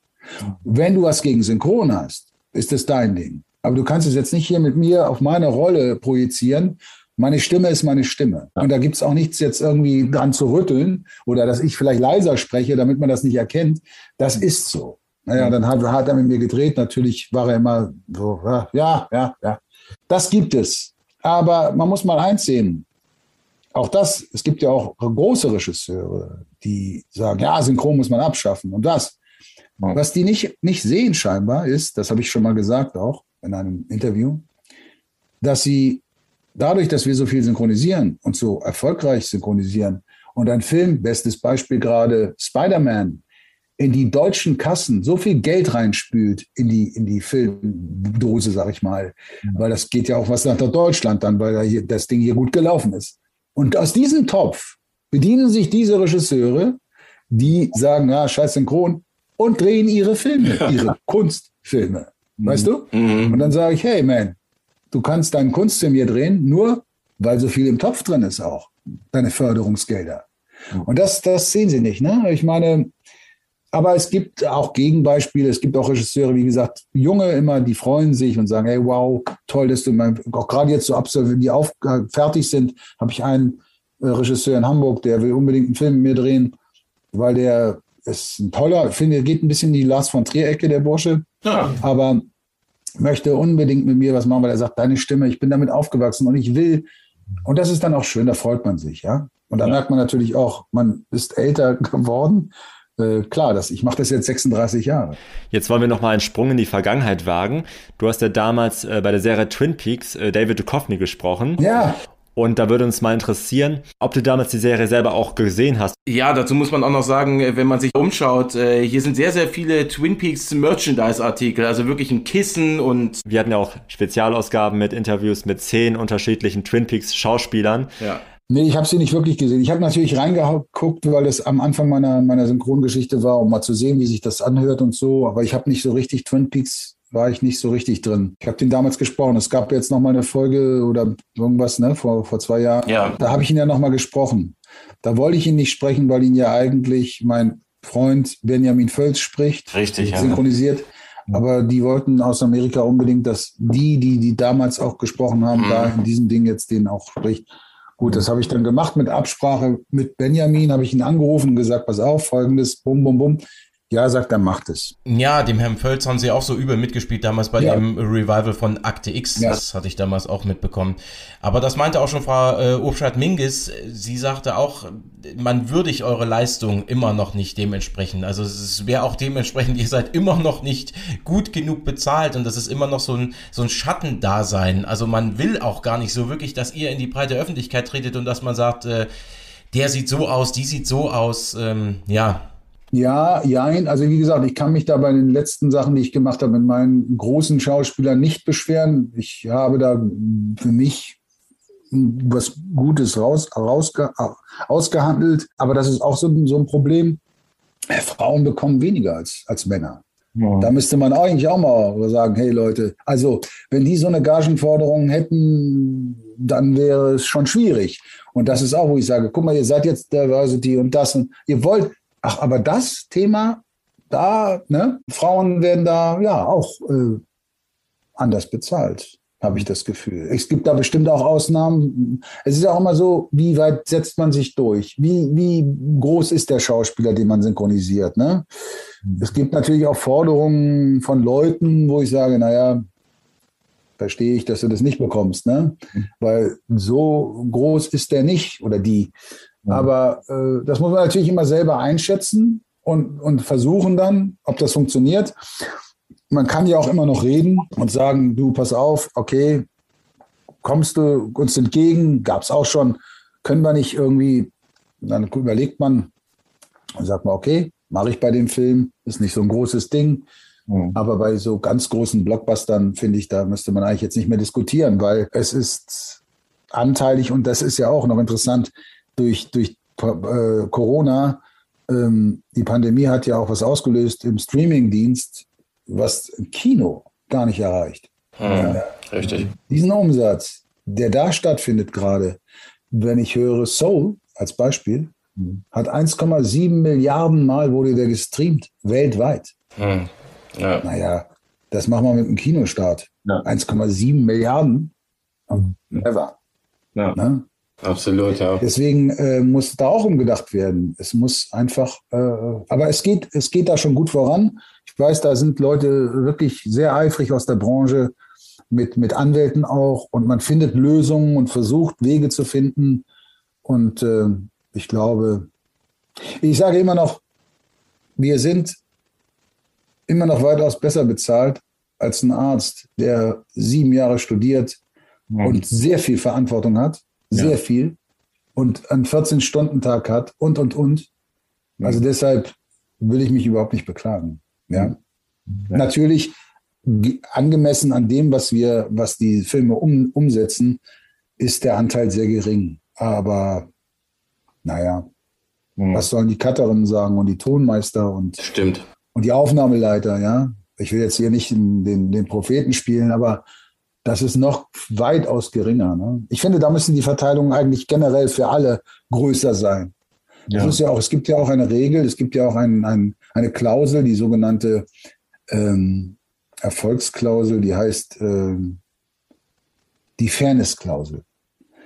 Wenn du was gegen Synchron hast, ist das dein Ding. Aber du kannst es jetzt nicht hier mit mir auf meine Rolle projizieren meine Stimme ist meine Stimme. Und da gibt es auch nichts jetzt irgendwie dran zu rütteln oder dass ich vielleicht leiser spreche, damit man das nicht erkennt. Das ist so. Naja, dann hat, hat er mit mir gedreht. Natürlich war er immer so, ja, ja, ja. Das gibt es. Aber man muss mal eins sehen. auch das, es gibt ja auch große Regisseure, die sagen, ja, Synchron muss man abschaffen und das. Was die nicht, nicht sehen scheinbar ist, das habe ich schon mal gesagt auch in einem Interview, dass sie dadurch, dass wir so viel synchronisieren und so erfolgreich synchronisieren und ein Film, bestes Beispiel gerade Spider-Man, in die deutschen Kassen so viel Geld reinspült in die, in die Filmdose, sag ich mal. Weil das geht ja auch was nach Deutschland dann, weil da hier, das Ding hier gut gelaufen ist. Und aus diesem Topf bedienen sich diese Regisseure, die sagen, ja, scheiß synchron, und drehen ihre Filme, ihre Kunstfilme. Weißt du? Mhm. Und dann sage ich, hey man, du kannst deinen Kunstfilm hier drehen, nur weil so viel im Topf drin ist auch, deine Förderungsgelder. Und das, das sehen sie nicht. Ne? Ich meine, aber es gibt auch Gegenbeispiele. Es gibt auch Regisseure, wie gesagt, Junge immer, die freuen sich und sagen, hey, wow, toll, dass du mein, auch gerade jetzt so absolviert, die auf, äh, fertig sind, habe ich einen Regisseur in Hamburg, der will unbedingt einen Film mit mir drehen, weil der ist ein toller, finde, geht ein bisschen in die Lars von Trier-Ecke, der Bursche, ja. aber möchte unbedingt mit mir was machen, weil er sagt, deine Stimme, ich bin damit aufgewachsen und ich will, und das ist dann auch schön, da freut man sich, ja. Und da ja. merkt man natürlich auch, man ist älter geworden äh, klar, das, ich mache das jetzt 36 Jahre. Jetzt wollen wir noch mal einen Sprung in die Vergangenheit wagen. Du hast ja damals äh, bei der Serie Twin Peaks äh, David Duchovny gesprochen. Ja. Und da würde uns mal interessieren, ob du damals die Serie selber auch gesehen hast. Ja, dazu muss man auch noch sagen, äh, wenn man sich umschaut, äh, hier sind sehr, sehr viele Twin Peaks Merchandise-Artikel, also wirklich ein Kissen und. Wir hatten ja auch Spezialausgaben mit Interviews mit zehn unterschiedlichen Twin Peaks Schauspielern. Ja. Nee, ich habe sie nicht wirklich gesehen. Ich habe natürlich reingeguckt, weil es am Anfang meiner, meiner Synchrongeschichte war, um mal zu sehen, wie sich das anhört und so. Aber ich habe nicht so richtig Twin Peaks, war ich nicht so richtig drin. Ich habe den damals gesprochen. Es gab jetzt noch mal eine Folge oder irgendwas, ne, vor, vor zwei Jahren. Ja. Da habe ich ihn ja noch mal gesprochen. Da wollte ich ihn nicht sprechen, weil ihn ja eigentlich mein Freund Benjamin Völz spricht. Richtig, synchronisiert. Ja. Aber die wollten aus Amerika unbedingt, dass die, die, die damals auch gesprochen haben, mhm. da in diesem Ding jetzt den auch spricht. Gut, das habe ich dann gemacht mit Absprache mit Benjamin, habe ich ihn angerufen und gesagt, pass auf, folgendes, bum, bum, bum. Ja, sagt er, macht es. Ja, dem Herrn Völz haben sie auch so übel mitgespielt damals bei ja. dem Revival von Akte X. Ja. Das hatte ich damals auch mitbekommen. Aber das meinte auch schon Frau äh, Obstadt-Mingis. Sie sagte auch, man würdigt eure Leistung immer noch nicht dementsprechend. Also es wäre auch dementsprechend, ihr seid immer noch nicht gut genug bezahlt und das ist immer noch so ein, so ein Schattendasein. Also man will auch gar nicht so wirklich, dass ihr in die breite Öffentlichkeit tretet und dass man sagt, äh, der sieht so aus, die sieht so aus. Ähm, ja, ja, jein. Also wie gesagt, ich kann mich da bei den letzten Sachen, die ich gemacht habe, mit meinen großen Schauspielern nicht beschweren. Ich habe da für mich was Gutes raus, rausge, ausgehandelt. Aber das ist auch so, so ein Problem. Frauen bekommen weniger als, als Männer. Ja. Da müsste man eigentlich auch mal sagen, hey Leute, also wenn die so eine Gagenforderung hätten, dann wäre es schon schwierig. Und das ist auch, wo ich sage, guck mal, ihr seid jetzt Diversity und das und ihr wollt, Ach, aber das Thema, da, ne, Frauen werden da ja auch äh, anders bezahlt, habe ich das Gefühl. Es gibt da bestimmt auch Ausnahmen. Es ist ja auch immer so, wie weit setzt man sich durch? Wie, wie groß ist der Schauspieler, den man synchronisiert? Ne? Es gibt natürlich auch Forderungen von Leuten, wo ich sage, naja, verstehe ich, dass du das nicht bekommst, ne? Weil so groß ist der nicht oder die. Aber äh, das muss man natürlich immer selber einschätzen und, und versuchen dann, ob das funktioniert. Man kann ja auch immer noch reden und sagen, du, pass auf, okay, kommst du uns entgegen, gab es auch schon, können wir nicht irgendwie, dann überlegt man und sagt man, okay, mache ich bei dem Film, ist nicht so ein großes Ding. Mhm. Aber bei so ganz großen Blockbustern, finde ich, da müsste man eigentlich jetzt nicht mehr diskutieren, weil es ist anteilig und das ist ja auch noch interessant durch, durch äh, Corona, ähm, die Pandemie hat ja auch was ausgelöst im Streamingdienst, was Kino gar nicht erreicht. Hm, ja. Richtig. Diesen Umsatz, der da stattfindet gerade, wenn ich höre Soul als Beispiel, hat 1,7 Milliarden Mal wurde der gestreamt, weltweit. Hm. Ja. Naja, das machen wir mit dem Kinostart. Ja. 1,7 Milliarden? Never. Ja. Ne? Absolut, ja. Deswegen äh, muss da auch umgedacht werden. Es muss einfach, äh, aber es geht, es geht da schon gut voran. Ich weiß, da sind Leute wirklich sehr eifrig aus der Branche, mit, mit Anwälten auch, und man findet Lösungen und versucht Wege zu finden, Und äh, ich glaube, ich sage immer noch, wir sind immer noch weitaus besser bezahlt als ein Arzt, der sieben Jahre studiert ja. und sehr viel Verantwortung hat, sehr ja. viel und einen 14-Stunden-Tag hat und, und, und. Also deshalb will ich mich überhaupt nicht beklagen. Ja. Natürlich angemessen an dem, was wir, was die Filme um, umsetzen, ist der Anteil sehr gering. Aber naja, mhm. was sollen die Cutterinnen sagen und die Tonmeister und, Stimmt. und die Aufnahmeleiter, ja? Ich will jetzt hier nicht den, den Propheten spielen, aber das ist noch weitaus geringer. Ne? Ich finde, da müssen die Verteilungen eigentlich generell für alle größer sein. Ja. ja auch, es gibt ja auch eine Regel, es gibt ja auch ein, ein, eine Klausel, die sogenannte ähm, Erfolgsklausel, die heißt ähm, die Fairness-Klausel.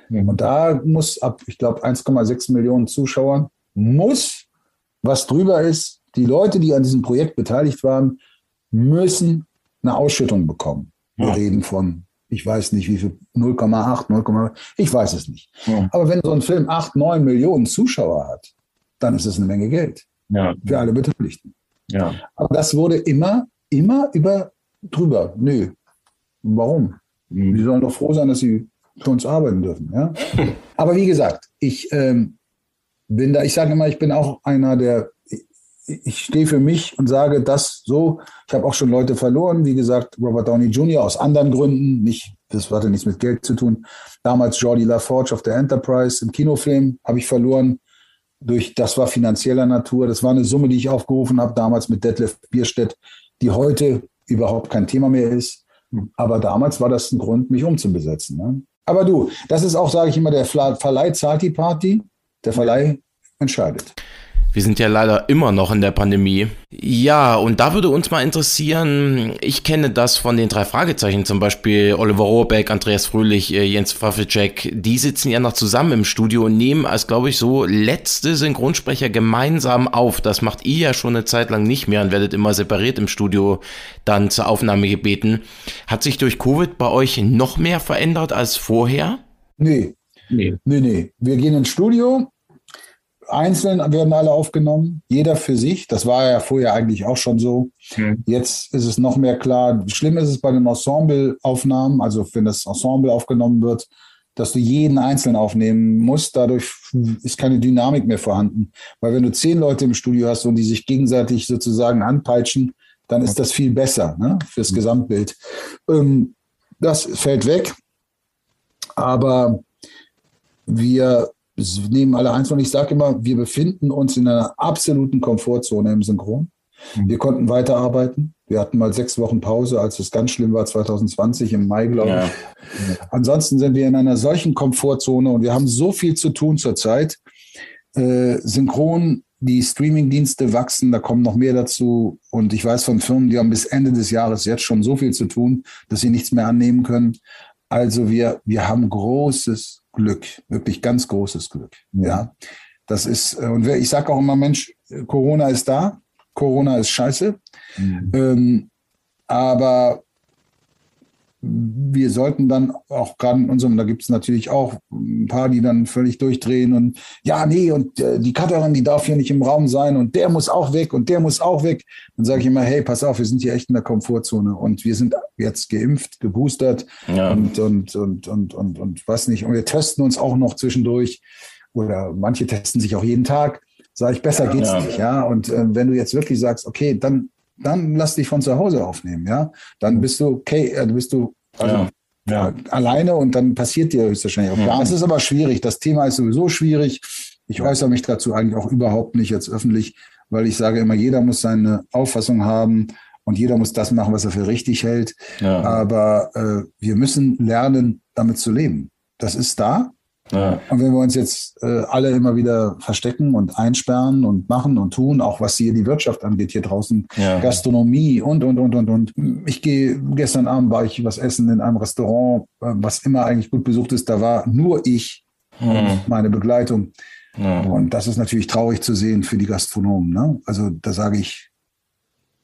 Mhm. Und da muss ab, ich glaube, 1,6 Millionen Zuschauern, muss, was drüber ist, die Leute, die an diesem Projekt beteiligt waren, müssen eine Ausschüttung bekommen. Wir ja. reden von, ich weiß nicht, wie viel, 0,8, 0, ich weiß es nicht. Ja. Aber wenn so ein Film 8, 9 Millionen Zuschauer hat, dann ist es eine Menge Geld ja. für alle Beteiligten. Ja. Aber das wurde immer, immer über drüber. Nö. Warum? Mhm. Die sollen doch froh sein, dass sie für uns arbeiten dürfen. Ja? Aber wie gesagt, ich ähm, bin da, ich sage immer, ich bin auch einer, der, ich, stehe für mich und sage das so. Ich habe auch schon Leute verloren, wie gesagt, Robert Downey Jr. aus anderen Gründen, nicht, das hatte nichts mit Geld zu tun. Damals Jordi LaForge auf der Enterprise im Kinofilm habe ich verloren. Durch, das war finanzieller Natur. Das war eine Summe, die ich aufgerufen habe, damals mit Detlef Bierstedt, die heute überhaupt kein Thema mehr ist. Aber damals war das ein Grund, mich umzubesetzen. Ne? Aber du, das ist auch, sage ich immer, der Verleih zahlt die Party, der Verleih entscheidet. Wir sind ja leider immer noch in der Pandemie. Ja, und da würde uns mal interessieren, ich kenne das von den drei Fragezeichen, zum Beispiel Oliver Rohrbeck, Andreas Fröhlich, äh, Jens Pfaffelcheck, die sitzen ja noch zusammen im Studio und nehmen als, glaube ich, so letzte Synchronsprecher gemeinsam auf. Das macht ihr ja schon eine Zeit lang nicht mehr und werdet immer separiert im Studio dann zur Aufnahme gebeten. Hat sich durch Covid bei euch noch mehr verändert als vorher? Nee. Nee. Nee, nee. Wir gehen ins Studio, einzeln werden alle aufgenommen, jeder für sich. Das war ja vorher eigentlich auch schon so. Mhm. Jetzt ist es noch mehr klar. Schlimm ist es bei den Ensemble-Aufnahmen, also wenn das Ensemble aufgenommen wird, dass du jeden einzeln aufnehmen musst. Dadurch ist keine Dynamik mehr vorhanden. Weil wenn du zehn Leute im Studio hast und die sich gegenseitig sozusagen anpeitschen, dann ist das viel besser ne, fürs mhm. Gesamtbild. Ähm, das fällt weg. Aber wir nehmen alle eins und ich sage immer, wir befinden uns in einer absoluten Komfortzone im Synchron. Mhm. Wir konnten weiterarbeiten. Wir hatten mal sechs Wochen Pause, als es ganz schlimm war, 2020 im Mai, glaube ja. ich. Ansonsten sind wir in einer solchen Komfortzone und wir haben so viel zu tun zurzeit. Äh, Synchron, die Streamingdienste wachsen, da kommen noch mehr dazu. Und ich weiß von Firmen, die haben bis Ende des Jahres jetzt schon so viel zu tun, dass sie nichts mehr annehmen können. Also wir, wir haben großes, Glück, wirklich ganz großes Glück. Ja, das ist, äh, und ich sage auch immer, Mensch, Corona ist da, Corona ist scheiße. Mhm. Ähm, aber wir sollten dann auch gerade in unserem, da gibt es natürlich auch ein paar, die dann völlig durchdrehen und ja, nee, und äh, die Cutterin, die darf hier nicht im Raum sein und der muss auch weg und der muss auch weg. Dann sage ich immer, hey, pass auf, wir sind hier echt in der Komfortzone und wir sind jetzt geimpft, geboostert ja. und, und, und, und, und, und was nicht. Und wir testen uns auch noch zwischendurch oder manche testen sich auch jeden Tag. Sage ich, besser ja, geht's ja. nicht, ja. Und äh, wenn du jetzt wirklich sagst, okay, dann dann lass dich von zu Hause aufnehmen, ja. Dann bist du okay, äh, bist du also, ja. Ja. alleine und dann passiert dir höchstwahrscheinlich auch. Ja. Es ist aber schwierig. Das Thema ist sowieso schwierig. Ich äußere mich dazu eigentlich auch überhaupt nicht jetzt öffentlich, weil ich sage immer, jeder muss seine Auffassung haben und jeder muss das machen, was er für richtig hält. Ja. Aber äh, wir müssen lernen, damit zu leben. Das ist da. Ja. Und wenn wir uns jetzt äh, alle immer wieder verstecken und einsperren und machen und tun, auch was hier die Wirtschaft angeht, hier draußen, ja. Gastronomie und, und, und, und, und. Ich gehe, gestern Abend war ich was essen in einem Restaurant, äh, was immer eigentlich gut besucht ist. Da war nur ich mhm. und meine Begleitung. Mhm. Und das ist natürlich traurig zu sehen für die Gastronomen. Ne? Also da sage ich,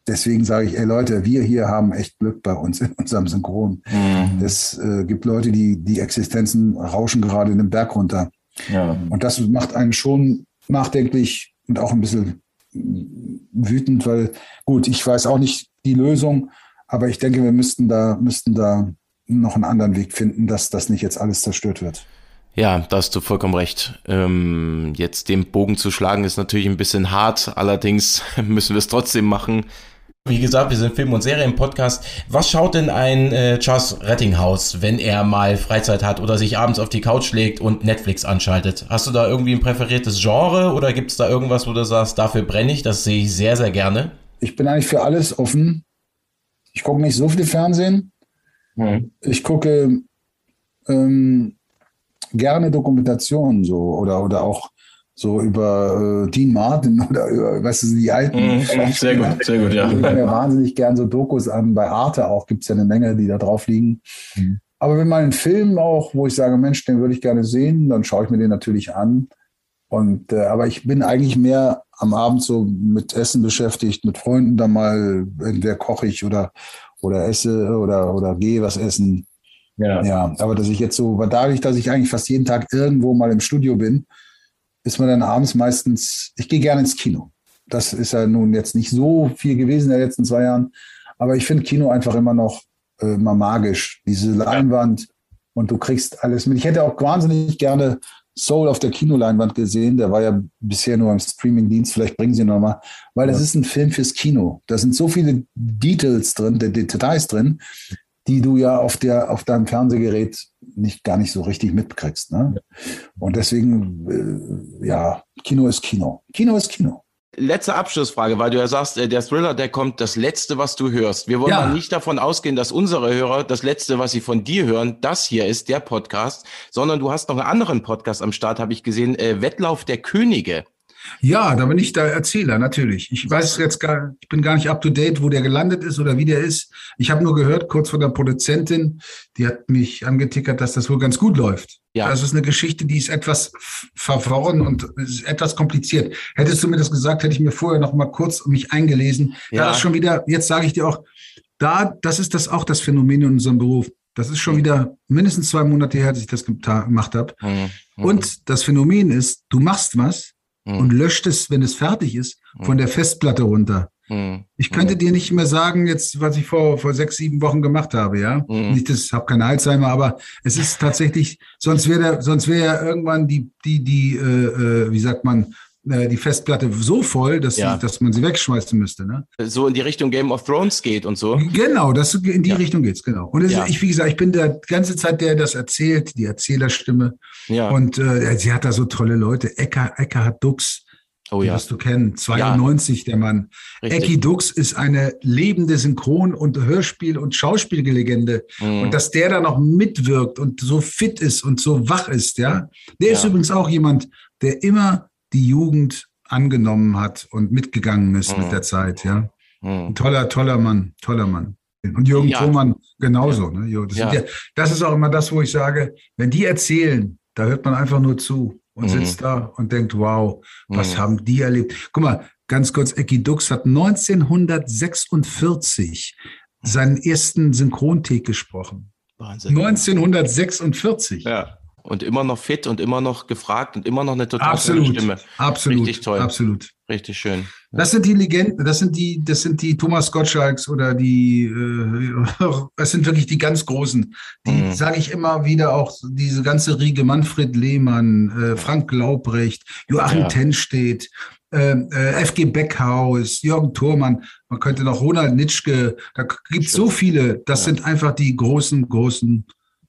deswegen sage ich, ey Leute, wir hier haben echt Glück bei uns in unserem Synchron. Mhm. Es äh, gibt Leute, die die Existenzen rauschen gerade in den Berg runter. Ja. Und das macht einen schon nachdenklich und auch ein bisschen wütend, weil gut, ich weiß auch nicht die Lösung, aber ich denke, wir müssten da, müssten da noch einen anderen Weg finden, dass das nicht jetzt alles zerstört wird. Ja, da hast du vollkommen recht. Ähm, jetzt den Bogen zu schlagen ist natürlich ein bisschen hart, allerdings müssen wir es trotzdem machen. Wie gesagt, wir sind Film- und Serien-Podcast. Was schaut denn ein äh, Charles Rettinghaus, wenn er mal Freizeit hat oder sich abends auf die Couch legt und Netflix anschaltet? Hast du da irgendwie ein präferiertes Genre oder gibt es da irgendwas, wo du sagst, dafür brenne ich? Das sehe ich sehr, sehr gerne. Ich bin eigentlich für alles offen. Ich gucke nicht so viel Fernsehen. Hm. Ich gucke ähm, gerne Dokumentationen so oder, oder auch so über äh, Dean Martin oder über, weißt du, die alten. Mm, sehr gut, sehr gut, ja. Ich höre mir wahnsinnig gern so Dokus an. Bei Arte auch gibt es ja eine Menge, die da drauf liegen. Mhm. Aber wenn mal ein Film auch, wo ich sage, Mensch, den würde ich gerne sehen, dann schaue ich mir den natürlich an. Und äh, aber ich bin eigentlich mehr am Abend so mit Essen beschäftigt, mit Freunden da mal, entweder koche ich oder oder esse oder oder gehe was essen. Ja. ja, aber dass ich jetzt so, dadurch, dass ich eigentlich fast jeden Tag irgendwo mal im Studio bin, ist man dann abends meistens, ich gehe gerne ins Kino. Das ist ja nun jetzt nicht so viel gewesen in den letzten zwei Jahren, aber ich finde Kino einfach immer noch äh, mal magisch. Diese Leinwand und du kriegst alles mit. Ich hätte auch wahnsinnig gerne Soul auf der Kinoleinwand gesehen. Der war ja bisher nur im Streamingdienst. Vielleicht bringen sie ihn nochmal, weil das ist ein Film fürs Kino. Da sind so viele Details drin, Details drin, die du ja auf der auf deinem Fernsehgerät nicht gar nicht so richtig mitkriegst. Ne? Und deswegen, äh, ja, Kino ist Kino. Kino ist Kino. Letzte Abschlussfrage, weil du ja sagst, äh, der Thriller, der kommt das Letzte, was du hörst. Wir wollen ja. mal nicht davon ausgehen, dass unsere Hörer das Letzte, was sie von dir hören, das hier ist, der Podcast, sondern du hast noch einen anderen Podcast am Start, habe ich gesehen, äh, Wettlauf der Könige. Ja, da bin ich der Erzähler, natürlich. Ich weiß jetzt gar, ich bin gar nicht up to date, wo der gelandet ist oder wie der ist. Ich habe nur gehört, kurz von der Produzentin, die hat mich angetickert, dass das wohl ganz gut läuft. Ja. Das ist eine Geschichte, die ist etwas verworren und etwas kompliziert. Hättest du mir das gesagt, hätte ich mir vorher noch mal kurz mich eingelesen. Ja. Da ist schon wieder, jetzt sage ich dir auch, da, das ist das auch das Phänomen in unserem Beruf. Das ist schon wieder mindestens zwei Monate her, dass ich das gemacht habe. Mhm. Und das Phänomen ist, du machst was, mhm. und löscht es, wenn es fertig ist, von der Festplatte runter. Mhm. Ich könnte dir nicht mehr sagen, jetzt, was ich vor, vor sechs, sieben Wochen gemacht habe, ja. Nicht, das habe keine Alzheimer, aber es ist tatsächlich, sonst wäre sonst wäre ja irgendwann die, die, die, äh, äh wie sagt man, äh, die Festplatte so voll, dass, ja. sie, dass man sie wegschmeißen müsste. Ne? So in die Richtung Game of Thrones geht und so. Genau, das, in die ja. Richtung geht's genau. Und ja. ich, wie gesagt, ich bin der ganze Zeit der, der das erzählt, die Erzählerstimme. Ja. Und äh, sie hat da so tolle Leute. Ecker, Eckhard Dux, Oh ja. wirst du kennen. 92, ja. der Mann. Richtig. Ecki Dux ist eine lebende Synchron- und Hörspiel- und Schauspiellegende. Mhm. Und dass der da noch mitwirkt und so fit ist und so wach ist, ja. Der ja. ist übrigens auch jemand, der immer die Jugend angenommen hat und mitgegangen ist mhm. mit der Zeit, ja. Mhm. Ein toller, toller Mann, toller Mann. Und Jürgen ja. Thomann genauso. Ja. Ne? Das, ja. das, ist auch immer das, wo ich sage, wenn die erzählen, da hört man einfach nur zu und mhm. sitzt da und denkt, wow, was mhm. haben die erlebt? Guck mal, ganz kurz, Ecki Dux hat 1946 seinen ersten Synchronthek gesprochen. Wahnsinn. 1946. Ja und immer noch fit und immer noch gefragt und immer noch eine total absolut, Stimme. Absolut. Richtig toll. Absolut. Richtig schön. Das sind die Legenden, das sind die, das sind die Thomas Gottschalks oder die, äh, das sind wirklich die ganz Großen. Die mhm. sage ich immer wieder auch, diese ganze Riege, Manfred Lehmann, äh, Frank Glaubrecht, Joachim ja. Tenstedt, äh, äh FG Beckhaus, Jürgen Thurmann, man könnte noch Ronald Nitschke, da gibt es so viele, das ja. sind einfach die großen, großen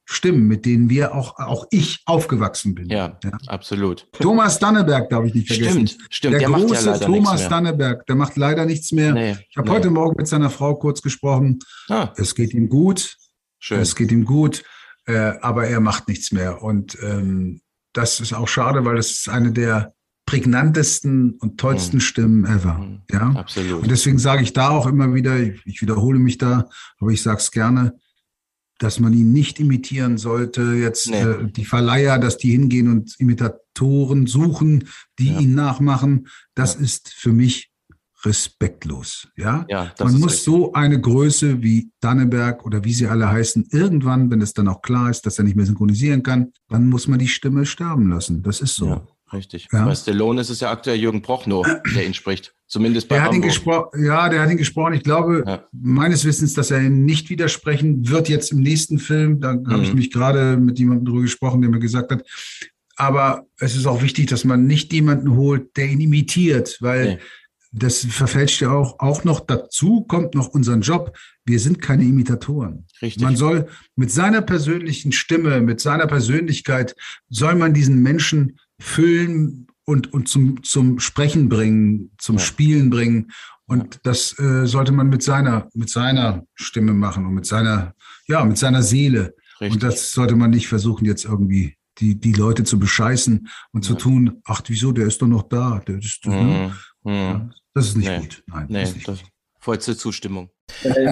Stimmen, mit denen wir auch, auch ich aufgewachsen bin. Ja, ja. absolut. Thomas Danneberg darf ich nicht vergessen. Stimmt, stimmt. Der, der große ja Thomas Danneberg, der macht leider nichts mehr. Nee, ich habe nee. heute Morgen mit seiner Frau kurz gesprochen. Ah. Es geht ihm gut. Schön. Es geht ihm gut, äh, aber er macht nichts mehr. Und ähm, das ist auch schade, weil das ist eine der prägnantesten und tollsten mhm. Stimmen ever. Mhm. Ja, absolut. Und deswegen sage ich da auch immer wieder, ich, ich wiederhole mich da, aber ich sage es gerne, dass man ihn nicht imitieren sollte. Jetzt nee. äh, die Verleiher, dass die hingehen und Imitatoren suchen, die ja. ihn nachmachen. Das ja. ist für mich respektlos. Ja, Ja, man muss richtig. so eine Größe wie Danneberg oder wie sie alle heißen, irgendwann, wenn es dann auch klar ist, dass er nicht mehr synchronisieren kann, dann muss man die Stimme sterben lassen. Das ist so. Richtig. Ja. Bei Stallone ist es ja aktuell Jürgen Prochnow, der ihn spricht. Zumindest bei Der hat ihn ja, der hat ihn gesprochen. Ich glaube, Ja. meines Wissens, dass er ihm nicht widersprechen wird jetzt im nächsten Film. Da habe ich Mhm. mich gerade mit jemandem drüber gesprochen, der mir gesagt hat. Aber es ist auch wichtig, dass man nicht jemanden holt, der ihn imitiert, weil Nee. das verfälscht ja auch, auch noch dazu, kommt noch unseren Job. Wir sind keine Imitatoren. Richtig. Man soll mit seiner persönlichen Stimme, mit seiner Persönlichkeit, soll man diesen Menschen füllen und, und zum, zum Sprechen bringen, zum Ja. Spielen bringen. Und das äh, sollte man mit seiner, mit seiner Stimme machen und mit seiner, ja, mit seiner Seele. Richtig. Und das sollte man nicht versuchen, jetzt irgendwie die, die Leute zu bescheißen und zu Ja. tun, ach, wieso, der ist doch noch da. Der ist, ne? Mhm. Mhm. ja, das ist nicht Nee. gut. Nein, Nee, das ist nicht das, gut. Vollste Zustimmung.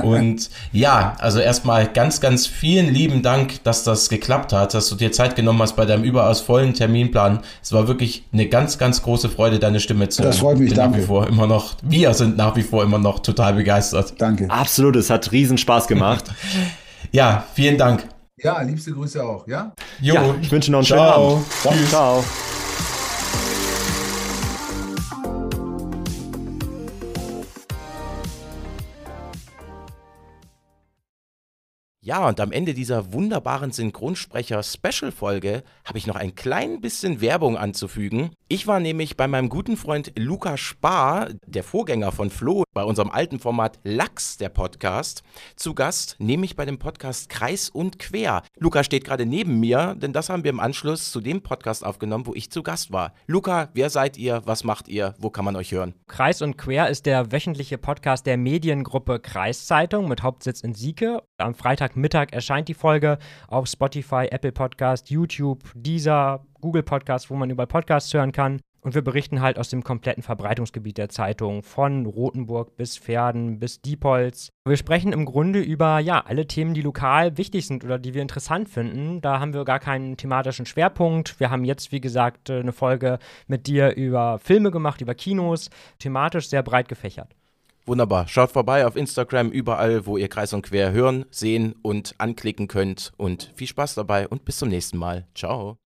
Und ja, also erstmal ganz, ganz vielen lieben Dank, dass das geklappt hat, dass du dir Zeit genommen hast bei deinem überaus vollen Terminplan. Es war wirklich eine ganz, ganz große Freude, deine Stimme zu hören. Das freut mich, Bin nach danke. wie vor immer noch, wir sind nach wie vor immer noch total begeistert. Danke. Absolut, es hat riesen Spaß gemacht. Ja, vielen Dank. Ja, liebste Grüße auch, ja? Jo, Ja, ich wünsche noch einen schönen Ciao. Abend. Ciao. Ciao. Ja, und am Ende dieser wunderbaren Synchronsprecher-Special-Folge habe ich noch ein klein bisschen Werbung anzufügen. Ich war nämlich bei meinem guten Freund Luca Spar, der Vorgänger von Flo, bei unserem alten Format Lachs, der Podcast, zu Gast, nämlich bei dem Podcast Kreis und Quer. Luca steht gerade neben mir, denn das haben wir im Anschluss zu dem Podcast aufgenommen, wo ich zu Gast war. Luca, wer seid ihr? Was macht ihr? Wo kann man euch hören? Kreis und Quer ist der wöchentliche Podcast der Mediengruppe Kreiszeitung mit Hauptsitz in Sieke. Am Freitagmittag erscheint die Folge auf Spotify, Apple Podcast, YouTube, Deezer, Google Podcast, wo man über Podcasts hören kann. Und wir berichten halt aus dem kompletten Verbreitungsgebiet der Zeitung, von Rothenburg bis Pferden bis Diepholz. Wir sprechen im Grunde über ja alle Themen, die lokal wichtig sind oder die wir interessant finden. Da haben wir gar keinen thematischen Schwerpunkt. Wir haben jetzt, wie gesagt, äh, eine Folge mit dir über Filme gemacht, über Kinos, thematisch sehr breit gefächert. Wunderbar. Schaut vorbei auf Instagram, überall, wo ihr Kreis und Quer hören, sehen und anklicken könnt. Und viel Spaß dabei und bis zum nächsten Mal. Ciao.